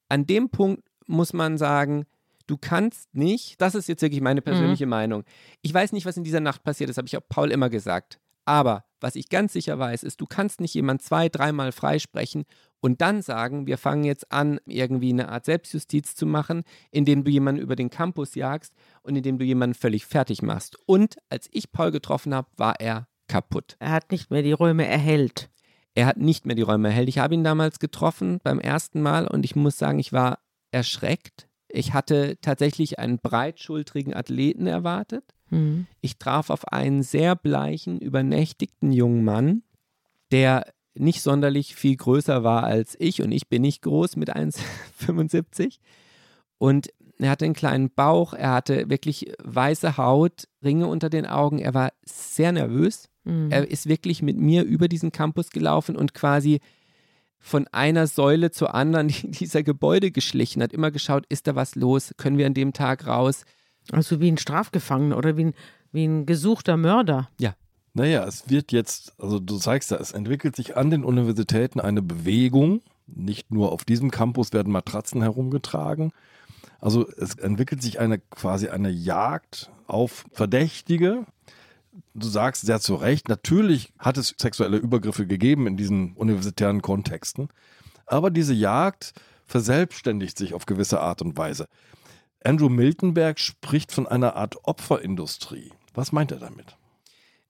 an dem Punkt muss man sagen, du kannst nicht, das ist jetzt wirklich meine persönliche Meinung. Ich weiß nicht, was in dieser Nacht passiert ist, habe ich auch Paul immer gesagt. Aber was ich ganz sicher weiß, ist, du kannst nicht jemand zwei, dreimal freisprechen und dann sagen, wir fangen jetzt an, irgendwie eine Art Selbstjustiz zu machen, indem du jemanden über den Campus jagst und indem du jemanden völlig fertig machst. Und als ich Paul getroffen habe, war er kaputt. Er hat nicht mehr die Räume erhellt. Er hat nicht mehr die Räume erhellt. Ich habe ihn damals getroffen beim ersten Mal und ich muss sagen, ich war erschreckt. Ich hatte tatsächlich einen breitschultrigen Athleten erwartet. Hm. Ich traf auf einen sehr bleichen, übernächtigten jungen Mann, der nicht sonderlich viel größer war als ich und ich bin nicht groß mit 1,75 und er hatte einen kleinen Bauch, er hatte wirklich weiße Haut, Ringe unter den Augen, er war sehr nervös. Hm. Er ist wirklich mit mir über diesen Campus gelaufen und quasi von einer Säule zur anderen dieser Gebäude geschlichen, hat immer geschaut, ist da was los, können wir an dem Tag raus. Also wie ein Strafgefangener oder wie ein, wie ein gesuchter Mörder. Naja, es wird jetzt, also du zeigst ja, es entwickelt sich an den Universitäten eine Bewegung. Nicht nur auf diesem Campus werden Matratzen herumgetragen. Also es entwickelt sich eine quasi eine Jagd auf Verdächtige. Du sagst sehr zu Recht, natürlich hat es sexuelle Übergriffe gegeben in diesen universitären Kontexten, aber diese Jagd verselbstständigt sich auf gewisse Art und Weise. Andrew Miltenberg spricht von einer Art Opferindustrie. Was meint er damit?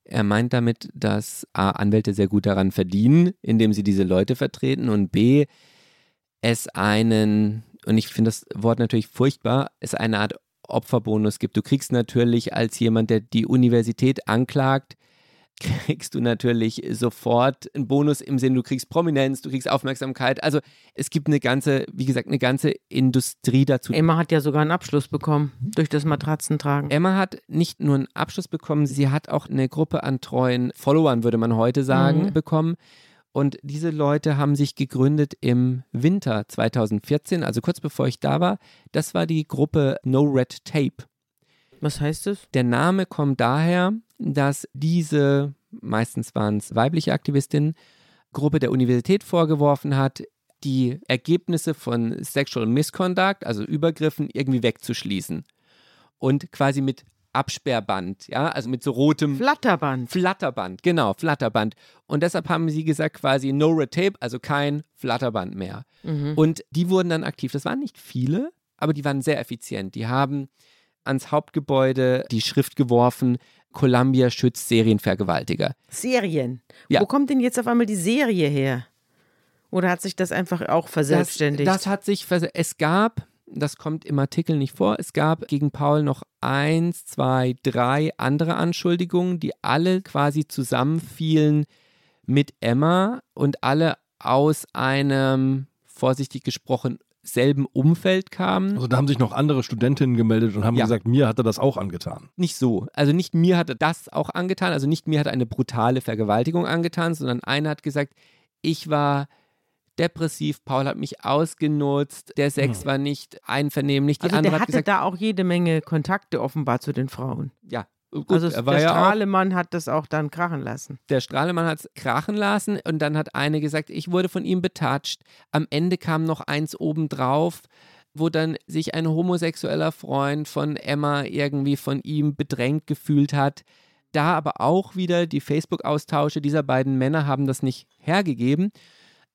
Er meint damit, dass A, Anwälte sehr gut daran verdienen, indem sie diese Leute vertreten und B, es einen, und ich finde das Wort natürlich furchtbar, es eine Art Opferbonus gibt. Du kriegst natürlich als jemand, der die Universität anklagt, kriegst du natürlich sofort einen Bonus im Sinne, du kriegst Prominenz, du kriegst Aufmerksamkeit. Also es gibt eine ganze, wie gesagt, eine ganze Industrie dazu. Emma hat ja sogar einen Abschluss bekommen durch das Matratzentragen. Emma hat nicht nur einen Abschluss bekommen, sie hat auch eine Gruppe an treuen Followern, würde man heute sagen, mhm. bekommen. Und diese Leute haben sich gegründet im Winter 2014, also kurz bevor ich da war. Das war die Gruppe No Red Tape. Was heißt das? Der Name kommt daher, dass diese, meistens waren es weibliche Aktivistinnen, Gruppe der Universität vorgeworfen hat, die Ergebnisse von Sexual Misconduct, also Übergriffen, irgendwie wegzuschließen. Und quasi mit Absperrband, ja, also mit so rotem Flatterband. Flatterband, genau, Flatterband. Und deshalb haben sie gesagt, quasi no red tape, also kein Flatterband mehr. Mhm. Und die wurden dann aktiv. Das waren nicht viele, aber die waren sehr effizient. Die haben ans Hauptgebäude die Schrift geworfen, Columbia schützt Serienvergewaltiger. Serien? Ja. Wo kommt denn jetzt auf einmal die Serie her? Oder hat sich das einfach auch verselbstständigt? Das, das hat sich, es gab, das kommt im Artikel nicht vor, es gab gegen Paul noch eins, zwei, drei andere Anschuldigungen, die alle quasi zusammenfielen mit Emma und alle aus einem, vorsichtig gesprochen, selben Umfeld kamen. Also da haben sich noch andere Studentinnen gemeldet und haben ja. gesagt, mir hat er das auch angetan. Nicht so. Also nicht mir hat er das auch angetan, also nicht mir hat er eine brutale Vergewaltigung angetan, sondern einer hat gesagt, ich war depressiv, Paul hat mich ausgenutzt, der Sex hm. war nicht einvernehmlich. Die also andere der hatte gesagt, da auch jede Menge Kontakte offenbar zu den Frauen. Ja, Gut, also der ja Strahlemann hat das auch dann krachen lassen. Der Strahlemann hat es krachen lassen und dann hat eine gesagt, ich wurde von ihm betatscht. Am Ende kam noch eins obendrauf, wo dann sich ein homosexueller Freund von Emma irgendwie von ihm bedrängt gefühlt hat. Da aber auch wieder die Facebook-Austausche dieser beiden Männer haben das nicht hergegeben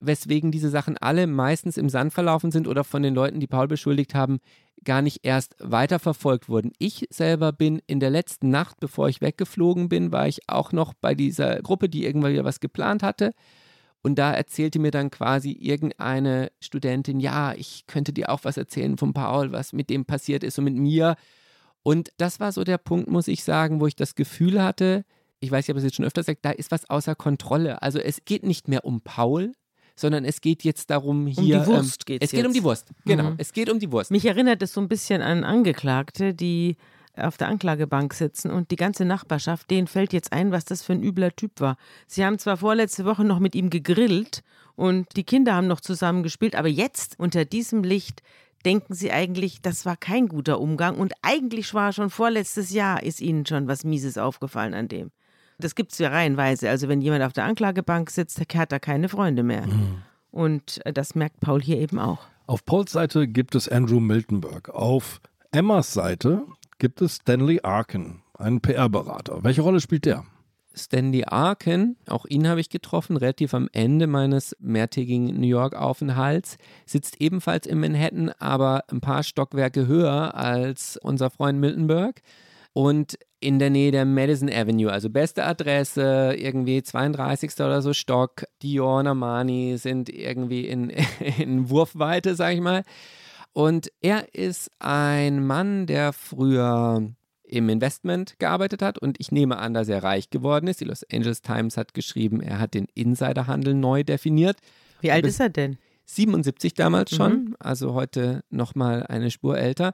weswegen diese Sachen alle meistens im Sand verlaufen sind oder von den Leuten, die Paul beschuldigt haben, gar nicht erst weiterverfolgt wurden. Ich selber bin in der letzten Nacht, bevor ich weggeflogen bin, war ich auch noch bei dieser Gruppe, die irgendwann wieder was geplant hatte. Und da erzählte mir dann quasi irgendeine Studentin, ja, ich könnte dir auch was erzählen von Paul, was mit dem passiert ist und mit mir. Und das war so der Punkt, muss ich sagen, wo ich das Gefühl hatte, ich weiß, ich habe es jetzt schon öfter gesagt, da ist was außer Kontrolle. Also es geht nicht mehr um Paul, sondern es geht jetzt darum, hier. Um die Wurst ähm, geht's Es geht um die Wurst, genau. Mhm. Es geht um die Wurst. Mich erinnert es so ein bisschen an Angeklagte, die auf der Anklagebank sitzen und die ganze Nachbarschaft, denen fällt jetzt ein, was das für ein übler Typ war. Sie haben zwar vorletzte Woche noch mit ihm gegrillt und die Kinder haben noch zusammen gespielt, aber jetzt unter diesem Licht denken sie eigentlich, das war kein guter Umgang und eigentlich war schon vorletztes Jahr ist ihnen schon was Mieses aufgefallen an dem. Das gibt es ja reihenweise. Also wenn jemand auf der Anklagebank sitzt, hat er keine Freunde mehr. Mhm. Und äh, das merkt Paul hier eben auch. Auf Pauls Seite gibt es Andrew Miltenberg. Auf Emmas Seite gibt es Stanley Arkin, einen PR-Berater. Welche Rolle spielt der? Stanley Arkin, auch ihn habe ich getroffen, relativ am Ende meines mehrtägigen New York-Aufenthalts, sitzt ebenfalls in Manhattan, aber ein paar Stockwerke höher als unser Freund Miltenberg und in der Nähe der Madison Avenue, also beste Adresse, irgendwie 32. oder so Stock. Dior Armani sind irgendwie in, in Wurfweite, sag ich mal. Und er ist ein Mann, der früher im Investment gearbeitet hat und ich nehme an, dass er reich geworden ist. Die Los Angeles Times hat geschrieben, er hat den Insiderhandel neu definiert. Wie alt ist er denn? 77 damals schon, mhm. also heute nochmal eine Spur älter.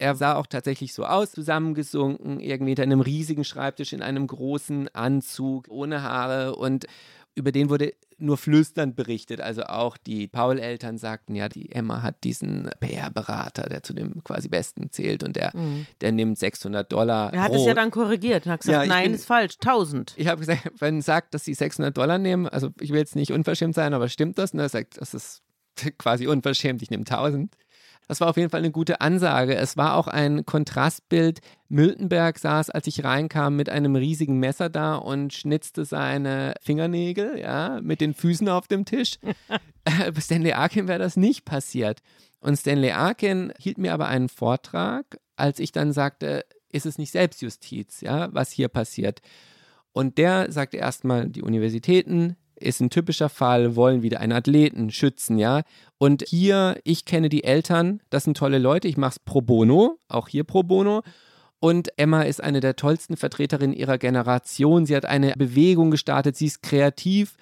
Er sah auch tatsächlich so aus, zusammengesunken, irgendwie hinter einem riesigen Schreibtisch in einem großen Anzug, ohne Haare und über den wurde nur flüsternd berichtet. Also auch die Paul-Eltern sagten, ja, die Emma hat diesen PR-Berater, der zu dem quasi Besten zählt und der, mhm. der nimmt 600 Dollar. Er hat es ja dann korrigiert und hat gesagt, ja, nein, bin, ist falsch, 1000. Ich habe gesagt, wenn er sagt, dass sie 600 Dollar nehmen, also ich will jetzt nicht unverschämt sein, aber stimmt das? Und er sagt, das ist quasi unverschämt, ich nehme 1000. Das war auf jeden Fall eine gute Ansage. Es war auch ein Kontrastbild. Miltenberg saß, als ich reinkam, mit einem riesigen Messer da und schnitzte seine Fingernägel, ja, mit den Füßen auf dem Tisch. Bei Stanley Arkin wäre das nicht passiert. Und Stanley Arkin hielt mir aber einen Vortrag, als ich dann sagte, ist es nicht Selbstjustiz, ja, was hier passiert. Und der sagte erstmal, die Universitäten ist ein typischer Fall, wollen wieder einen Athleten schützen, ja. Und hier, ich kenne die Eltern, das sind tolle Leute, ich mache es pro bono, auch hier pro bono. Und Emma ist eine der tollsten Vertreterinnen ihrer Generation. Sie hat eine Bewegung gestartet, sie ist kreativ.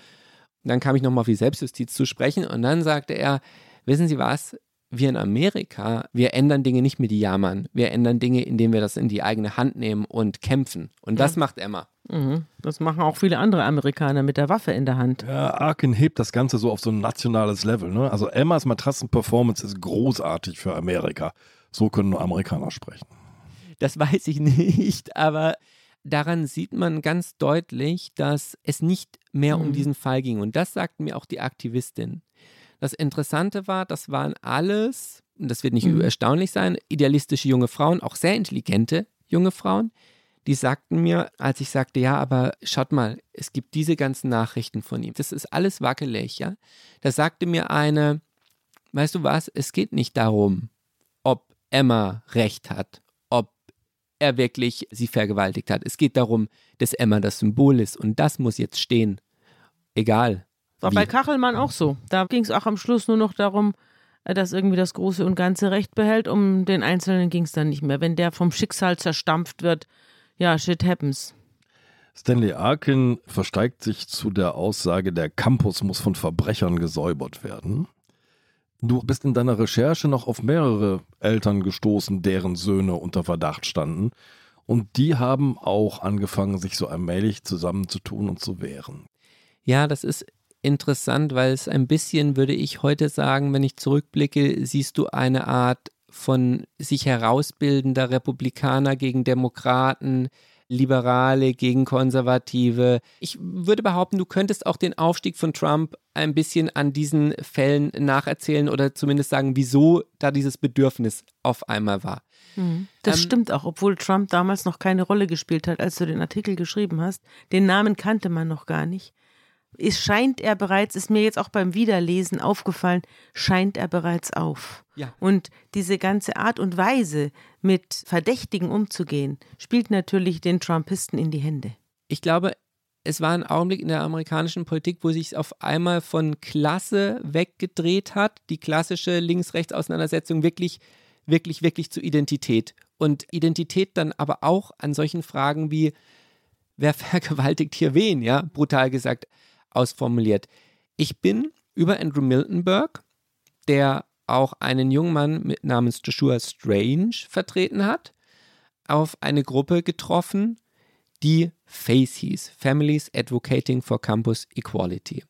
Dann kam ich nochmal auf die Selbstjustiz zu sprechen und dann sagte er, wissen Sie was, wir in Amerika, wir ändern Dinge nicht mit Jammern. Wir ändern Dinge, indem wir das in die eigene Hand nehmen und kämpfen. Und das ja. macht Emma. Mhm. Das machen auch viele andere Amerikaner mit der Waffe in der Hand. Ja, Arkin hebt das Ganze so auf so ein nationales Level. Ne? Also Emmas Matratzen-Performance ist großartig für Amerika. So können nur Amerikaner sprechen. Das weiß ich nicht, aber daran sieht man ganz deutlich, dass es nicht mehr mhm. um diesen Fall ging. Und das sagt mir auch die Aktivistin. Das Interessante war, das waren alles, das wird nicht mhm. erstaunlich sein, idealistische junge Frauen, auch sehr intelligente junge Frauen, die sagten mir, als ich sagte, ja, aber schaut mal, es gibt diese ganzen Nachrichten von ihm. Das ist alles wackelig, ja. Da sagte mir eine, weißt du was, es geht nicht darum, ob Emma recht hat, ob er wirklich sie vergewaltigt hat. Es geht darum, dass Emma das Symbol ist und das muss jetzt stehen. Egal, war Wie? bei Kachelmann auch so. Da ging es auch am Schluss nur noch darum, äh, dass irgendwie das große und ganze Recht behält. Um den Einzelnen ging es dann nicht mehr. Wenn der vom Schicksal zerstampft wird, ja, shit happens. Stanley Arkin versteigt sich zu der Aussage, der Campus muss von Verbrechern gesäubert werden. Du bist in deiner Recherche noch auf mehrere Eltern gestoßen, deren Söhne unter Verdacht standen. Und die haben auch angefangen, sich so allmählich zusammenzutun und zu wehren. Ja, das ist interessant, weil es ein bisschen, würde ich heute sagen, wenn ich zurückblicke, siehst du eine Art von sich herausbildender Republikaner gegen Demokraten, Liberale gegen Konservative. Ich würde behaupten, du könntest auch den Aufstieg von Trump ein bisschen an diesen Fällen nacherzählen oder zumindest sagen, wieso da dieses Bedürfnis auf einmal war. Mhm. Das ähm, stimmt auch, obwohl Trump damals noch keine Rolle gespielt hat, als du den Artikel geschrieben hast. Den Namen kannte man noch gar nicht ist, scheint er bereits, ist mir jetzt auch beim Wiederlesen aufgefallen, scheint er bereits auf. Ja. Und diese ganze Art und Weise, mit Verdächtigen umzugehen, spielt natürlich den Trumpisten in die Hände. Ich glaube, es war ein Augenblick in der amerikanischen Politik, wo sich auf einmal von Klasse weggedreht hat, die klassische Links-Rechts-Auseinandersetzung wirklich, wirklich, wirklich zu Identität. Und Identität dann aber auch an solchen Fragen wie, wer vergewaltigt hier wen, ja, brutal gesagt ausformuliert. Ich bin über Andrew Miltonberg, der auch einen jungen Mann mit namens Joshua Strange vertreten hat, auf eine Gruppe getroffen, die FACE hieß, Families Advocating for Campus Equality.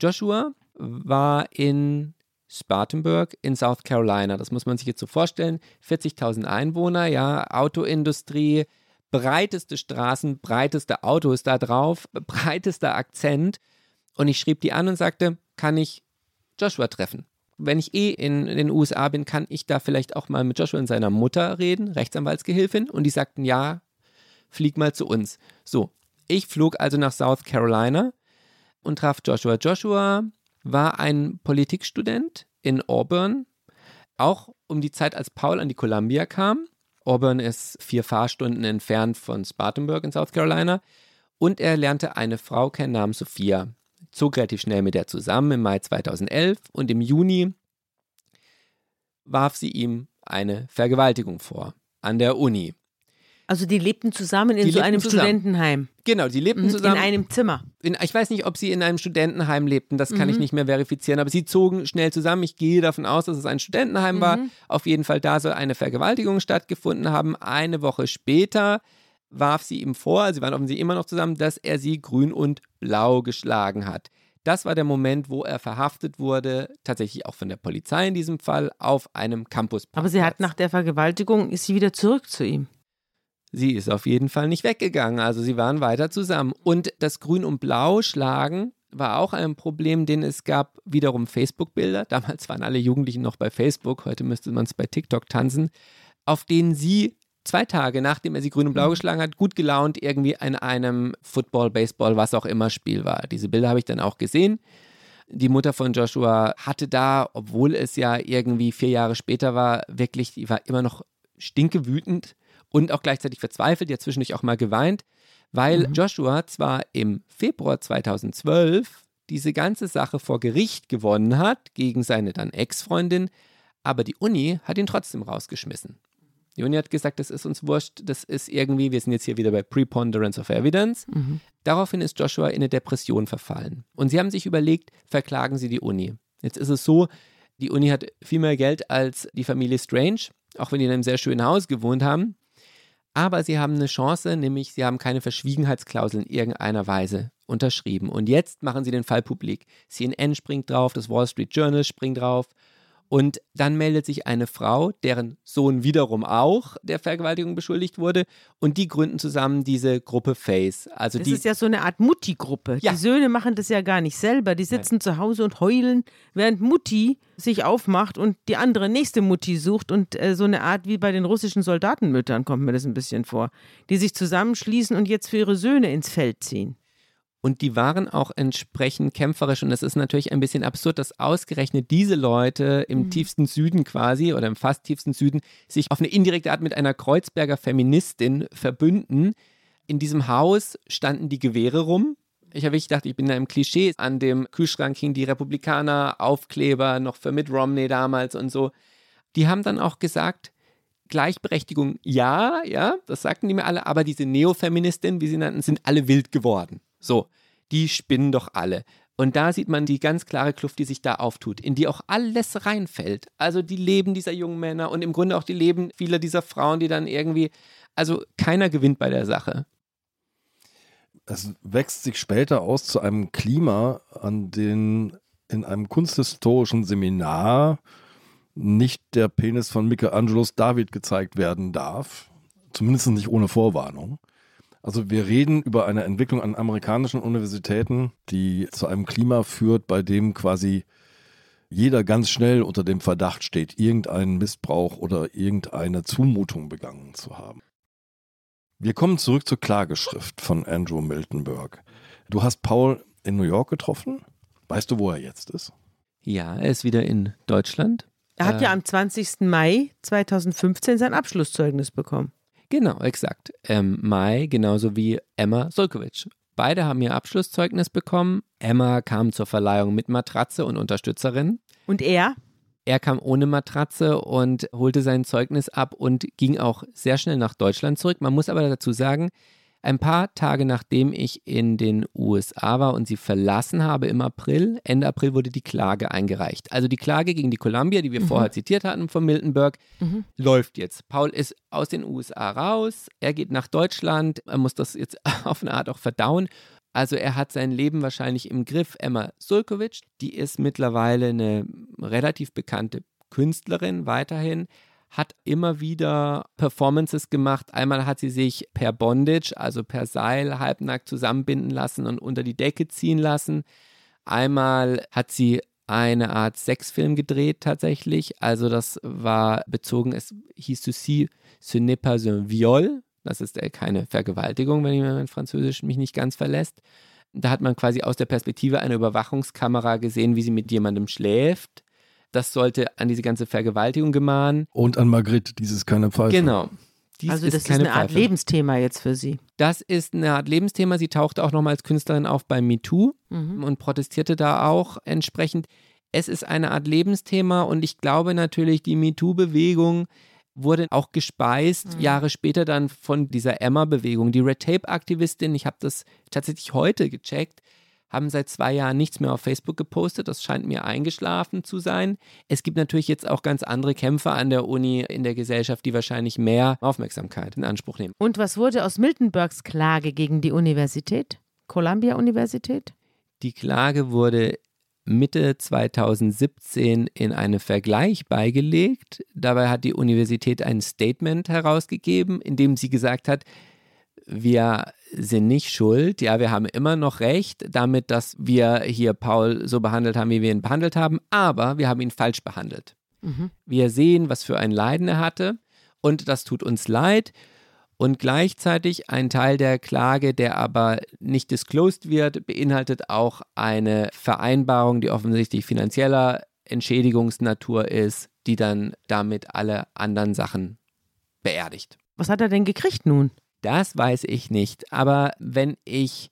Joshua war in Spartanburg in South Carolina. Das muss man sich jetzt so vorstellen. 40.000 Einwohner, ja, Autoindustrie, breiteste Straßen, breiteste Autos da drauf, breitester Akzent. Und ich schrieb die an und sagte, kann ich Joshua treffen? Wenn ich eh in, den USA bin, kann ich da vielleicht auch mal mit Joshua und seiner Mutter reden, Rechtsanwaltsgehilfin? Und die sagten, ja, flieg mal zu uns. So, ich flog also nach South Carolina und traf Joshua. Joshua war ein Politikstudent in Auburn, auch um die Zeit, als Paul an die Columbia kam. Auburn ist vier Fahrstunden entfernt von Spartanburg in South Carolina. Und er lernte eine Frau kennen namens Sophia zog relativ schnell mit der zusammen im Mai 2011 und im Juni warf sie ihm eine Vergewaltigung vor an der Uni. Also die lebten zusammen in die so einem zusammen. Studentenheim. Genau, die lebten mhm, zusammen. In einem Zimmer. In, ich weiß nicht, ob sie in einem Studentenheim lebten, das kann mhm. ich nicht mehr verifizieren, aber sie zogen schnell zusammen. Ich gehe davon aus, dass es ein Studentenheim mhm. war. Auf jeden Fall, da soll eine Vergewaltigung stattgefunden haben. Eine Woche später warf sie ihm vor, sie waren offensichtlich immer noch zusammen, dass er sie grün und blau geschlagen hat. Das war der Moment, wo er verhaftet wurde, tatsächlich auch von der Polizei in diesem Fall, auf einem Campus. Aber sie hat nach der Vergewaltigung, ist sie wieder zurück zu ihm. Sie ist auf jeden Fall nicht weggegangen, also sie waren weiter zusammen. Und das Grün und Blau schlagen war auch ein Problem, denn es gab wiederum Facebook-Bilder. Damals waren alle Jugendlichen noch bei Facebook, heute müsste man es bei TikTok tanzen, auf denen sie zwei Tage nachdem er sie grün und blau mhm. geschlagen hat, gut gelaunt irgendwie in einem Football, Baseball, was auch immer Spiel war. Diese Bilder habe ich dann auch gesehen. Die Mutter von Joshua hatte da, obwohl es ja irgendwie vier Jahre später war, wirklich, die war immer noch stinkewütend und auch gleichzeitig verzweifelt. Hat zwischendurch auch mal geweint, weil mhm. Joshua zwar im Februar 2012 diese ganze Sache vor Gericht gewonnen hat gegen seine dann Ex-Freundin, aber die Uni hat ihn trotzdem rausgeschmissen. Die Uni hat gesagt, das ist uns wurscht, das ist irgendwie, wir sind jetzt hier wieder bei Preponderance of Evidence. Mhm. Daraufhin ist Joshua in eine Depression verfallen. Und sie haben sich überlegt, verklagen sie die Uni. Jetzt ist es so, die Uni hat viel mehr Geld als die Familie Strange, auch wenn die in einem sehr schönen Haus gewohnt haben. Aber sie haben eine Chance, nämlich sie haben keine Verschwiegenheitsklausel in irgendeiner Weise unterschrieben. Und jetzt machen sie den Fall publik. CNN springt drauf, das Wall Street Journal springt drauf und dann meldet sich eine Frau, deren Sohn wiederum auch der Vergewaltigung beschuldigt wurde. Und die gründen zusammen diese Gruppe Face. Also das die, ist ja so eine Art Mutti-Gruppe. Ja. Die Söhne machen das ja gar nicht selber. Die sitzen Nein. zu Hause und heulen, während Mutti sich aufmacht und die andere nächste Mutti sucht. Und äh, so eine Art wie bei den russischen Soldatenmüttern kommt mir das ein bisschen vor. Die sich zusammenschließen und jetzt für ihre Söhne ins Feld ziehen. Und die waren auch entsprechend kämpferisch. Und es ist natürlich ein bisschen absurd, dass ausgerechnet diese Leute im mhm. tiefsten Süden quasi oder im fast tiefsten Süden sich auf eine indirekte Art mit einer Kreuzberger Feministin verbünden. In diesem Haus standen die Gewehre rum. Ich habe ich dachte, ich bin da im Klischee. An dem Kühlschrank hingen die Republikaner, Aufkleber, noch für Mitt Romney damals und so. Die haben dann auch gesagt, Gleichberechtigung ja, ja, das sagten die mir alle, aber diese Neofeministinnen, wie sie nannten, sind alle wild geworden. So, die spinnen doch alle. Und da sieht man die ganz klare Kluft, die sich da auftut, in die auch alles reinfällt. Also die Leben dieser jungen Männer und im Grunde auch die Leben vieler dieser Frauen, die dann irgendwie, also keiner gewinnt bei der Sache. Es wächst sich später aus zu einem Klima, an dem in einem kunsthistorischen Seminar nicht der Penis von Michelangelos David gezeigt werden darf. Zumindest nicht ohne Vorwarnung. Also wir reden über eine Entwicklung an amerikanischen Universitäten, die zu einem Klima führt, bei dem quasi jeder ganz schnell unter dem Verdacht steht, irgendeinen Missbrauch oder irgendeine Zumutung begangen zu haben. Wir kommen zurück zur Klageschrift von Andrew Miltonberg. Du hast Paul in New York getroffen. Weißt du, wo er jetzt ist? Ja, er ist wieder in Deutschland. Er hat äh, ja am 20. Mai 2015 sein Abschlusszeugnis bekommen. Genau, exakt. Ähm, Mai genauso wie Emma Solkovic. Beide haben ihr Abschlusszeugnis bekommen. Emma kam zur Verleihung mit Matratze und Unterstützerin. Und er? Er kam ohne Matratze und holte sein Zeugnis ab und ging auch sehr schnell nach Deutschland zurück. Man muss aber dazu sagen, ein paar Tage nachdem ich in den USA war und sie verlassen habe im April, Ende April wurde die Klage eingereicht. Also die Klage gegen die Columbia, die wir mhm. vorher zitiert hatten von Miltenberg, mhm. läuft jetzt. Paul ist aus den USA raus, er geht nach Deutschland, er muss das jetzt auf eine Art auch verdauen. Also er hat sein Leben wahrscheinlich im Griff. Emma Sulkovic, die ist mittlerweile eine relativ bekannte Künstlerin weiterhin, hat immer wieder Performances gemacht. Einmal hat sie sich per Bondage, also per Seil, halbnackt zusammenbinden lassen und unter die Decke ziehen lassen. Einmal hat sie eine Art Sexfilm gedreht tatsächlich. Also das war bezogen, es hieß to see ce n'est pas un viol. Das ist äh, keine Vergewaltigung, wenn ich mein Französisch mich nicht ganz verlässt. Da hat man quasi aus der Perspektive einer Überwachungskamera gesehen, wie sie mit jemandem schläft. Das sollte an diese ganze Vergewaltigung gemahnen. Und an Margret, dieses keine Pfeife. Genau. Dies also das ist, ist eine Pfeife. Art Lebensthema jetzt für sie. Das ist eine Art Lebensthema. Sie tauchte auch nochmal als Künstlerin auf bei MeToo mhm. und protestierte da auch entsprechend. Es ist eine Art Lebensthema und ich glaube natürlich, die MeToo-Bewegung wurde auch gespeist, mhm. Jahre später dann von dieser Emma-Bewegung. Die Red Tape-Aktivistin, ich habe das tatsächlich heute gecheckt, haben seit zwei Jahren nichts mehr auf Facebook gepostet. Das scheint mir eingeschlafen zu sein. Es gibt natürlich jetzt auch ganz andere Kämpfer an der Uni in der Gesellschaft, die wahrscheinlich mehr Aufmerksamkeit in Anspruch nehmen. Und was wurde aus Miltenbergs Klage gegen die Universität? Columbia Universität? Die Klage wurde Mitte 2017 in einem Vergleich beigelegt. Dabei hat die Universität ein Statement herausgegeben, in dem sie gesagt hat, wir sind nicht schuld. Ja, wir haben immer noch recht damit, dass wir hier Paul so behandelt haben, wie wir ihn behandelt haben, aber wir haben ihn falsch behandelt. Mhm. Wir sehen, was für ein Leiden er hatte und das tut uns leid. Und gleichzeitig ein Teil der Klage, der aber nicht disclosed wird, beinhaltet auch eine Vereinbarung, die offensichtlich finanzieller Entschädigungsnatur ist, die dann damit alle anderen Sachen beerdigt. Was hat er denn gekriegt nun? Das weiß ich nicht. Aber wenn ich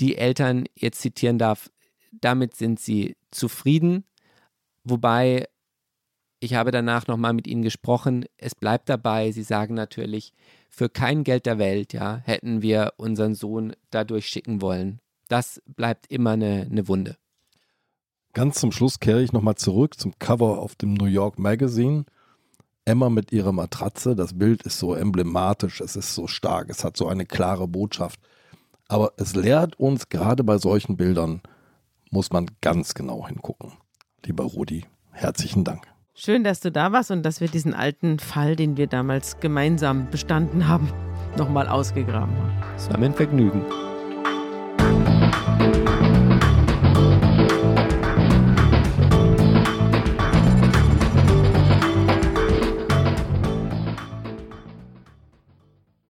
die Eltern jetzt zitieren darf, damit sind sie zufrieden. Wobei ich habe danach nochmal mit ihnen gesprochen. Es bleibt dabei. Sie sagen natürlich, für kein Geld der Welt, ja, hätten wir unseren Sohn dadurch schicken wollen. Das bleibt immer eine, eine Wunde. Ganz zum Schluss kehre ich nochmal zurück zum Cover auf dem New York Magazine. Emma mit ihrer Matratze, das Bild ist so emblematisch, es ist so stark, es hat so eine klare Botschaft. Aber es lehrt uns, gerade bei solchen Bildern muss man ganz genau hingucken. Lieber Rudi, herzlichen Dank. Schön, dass du da warst und dass wir diesen alten Fall, den wir damals gemeinsam bestanden haben, nochmal ausgegraben haben. Es war mir ein Vergnügen.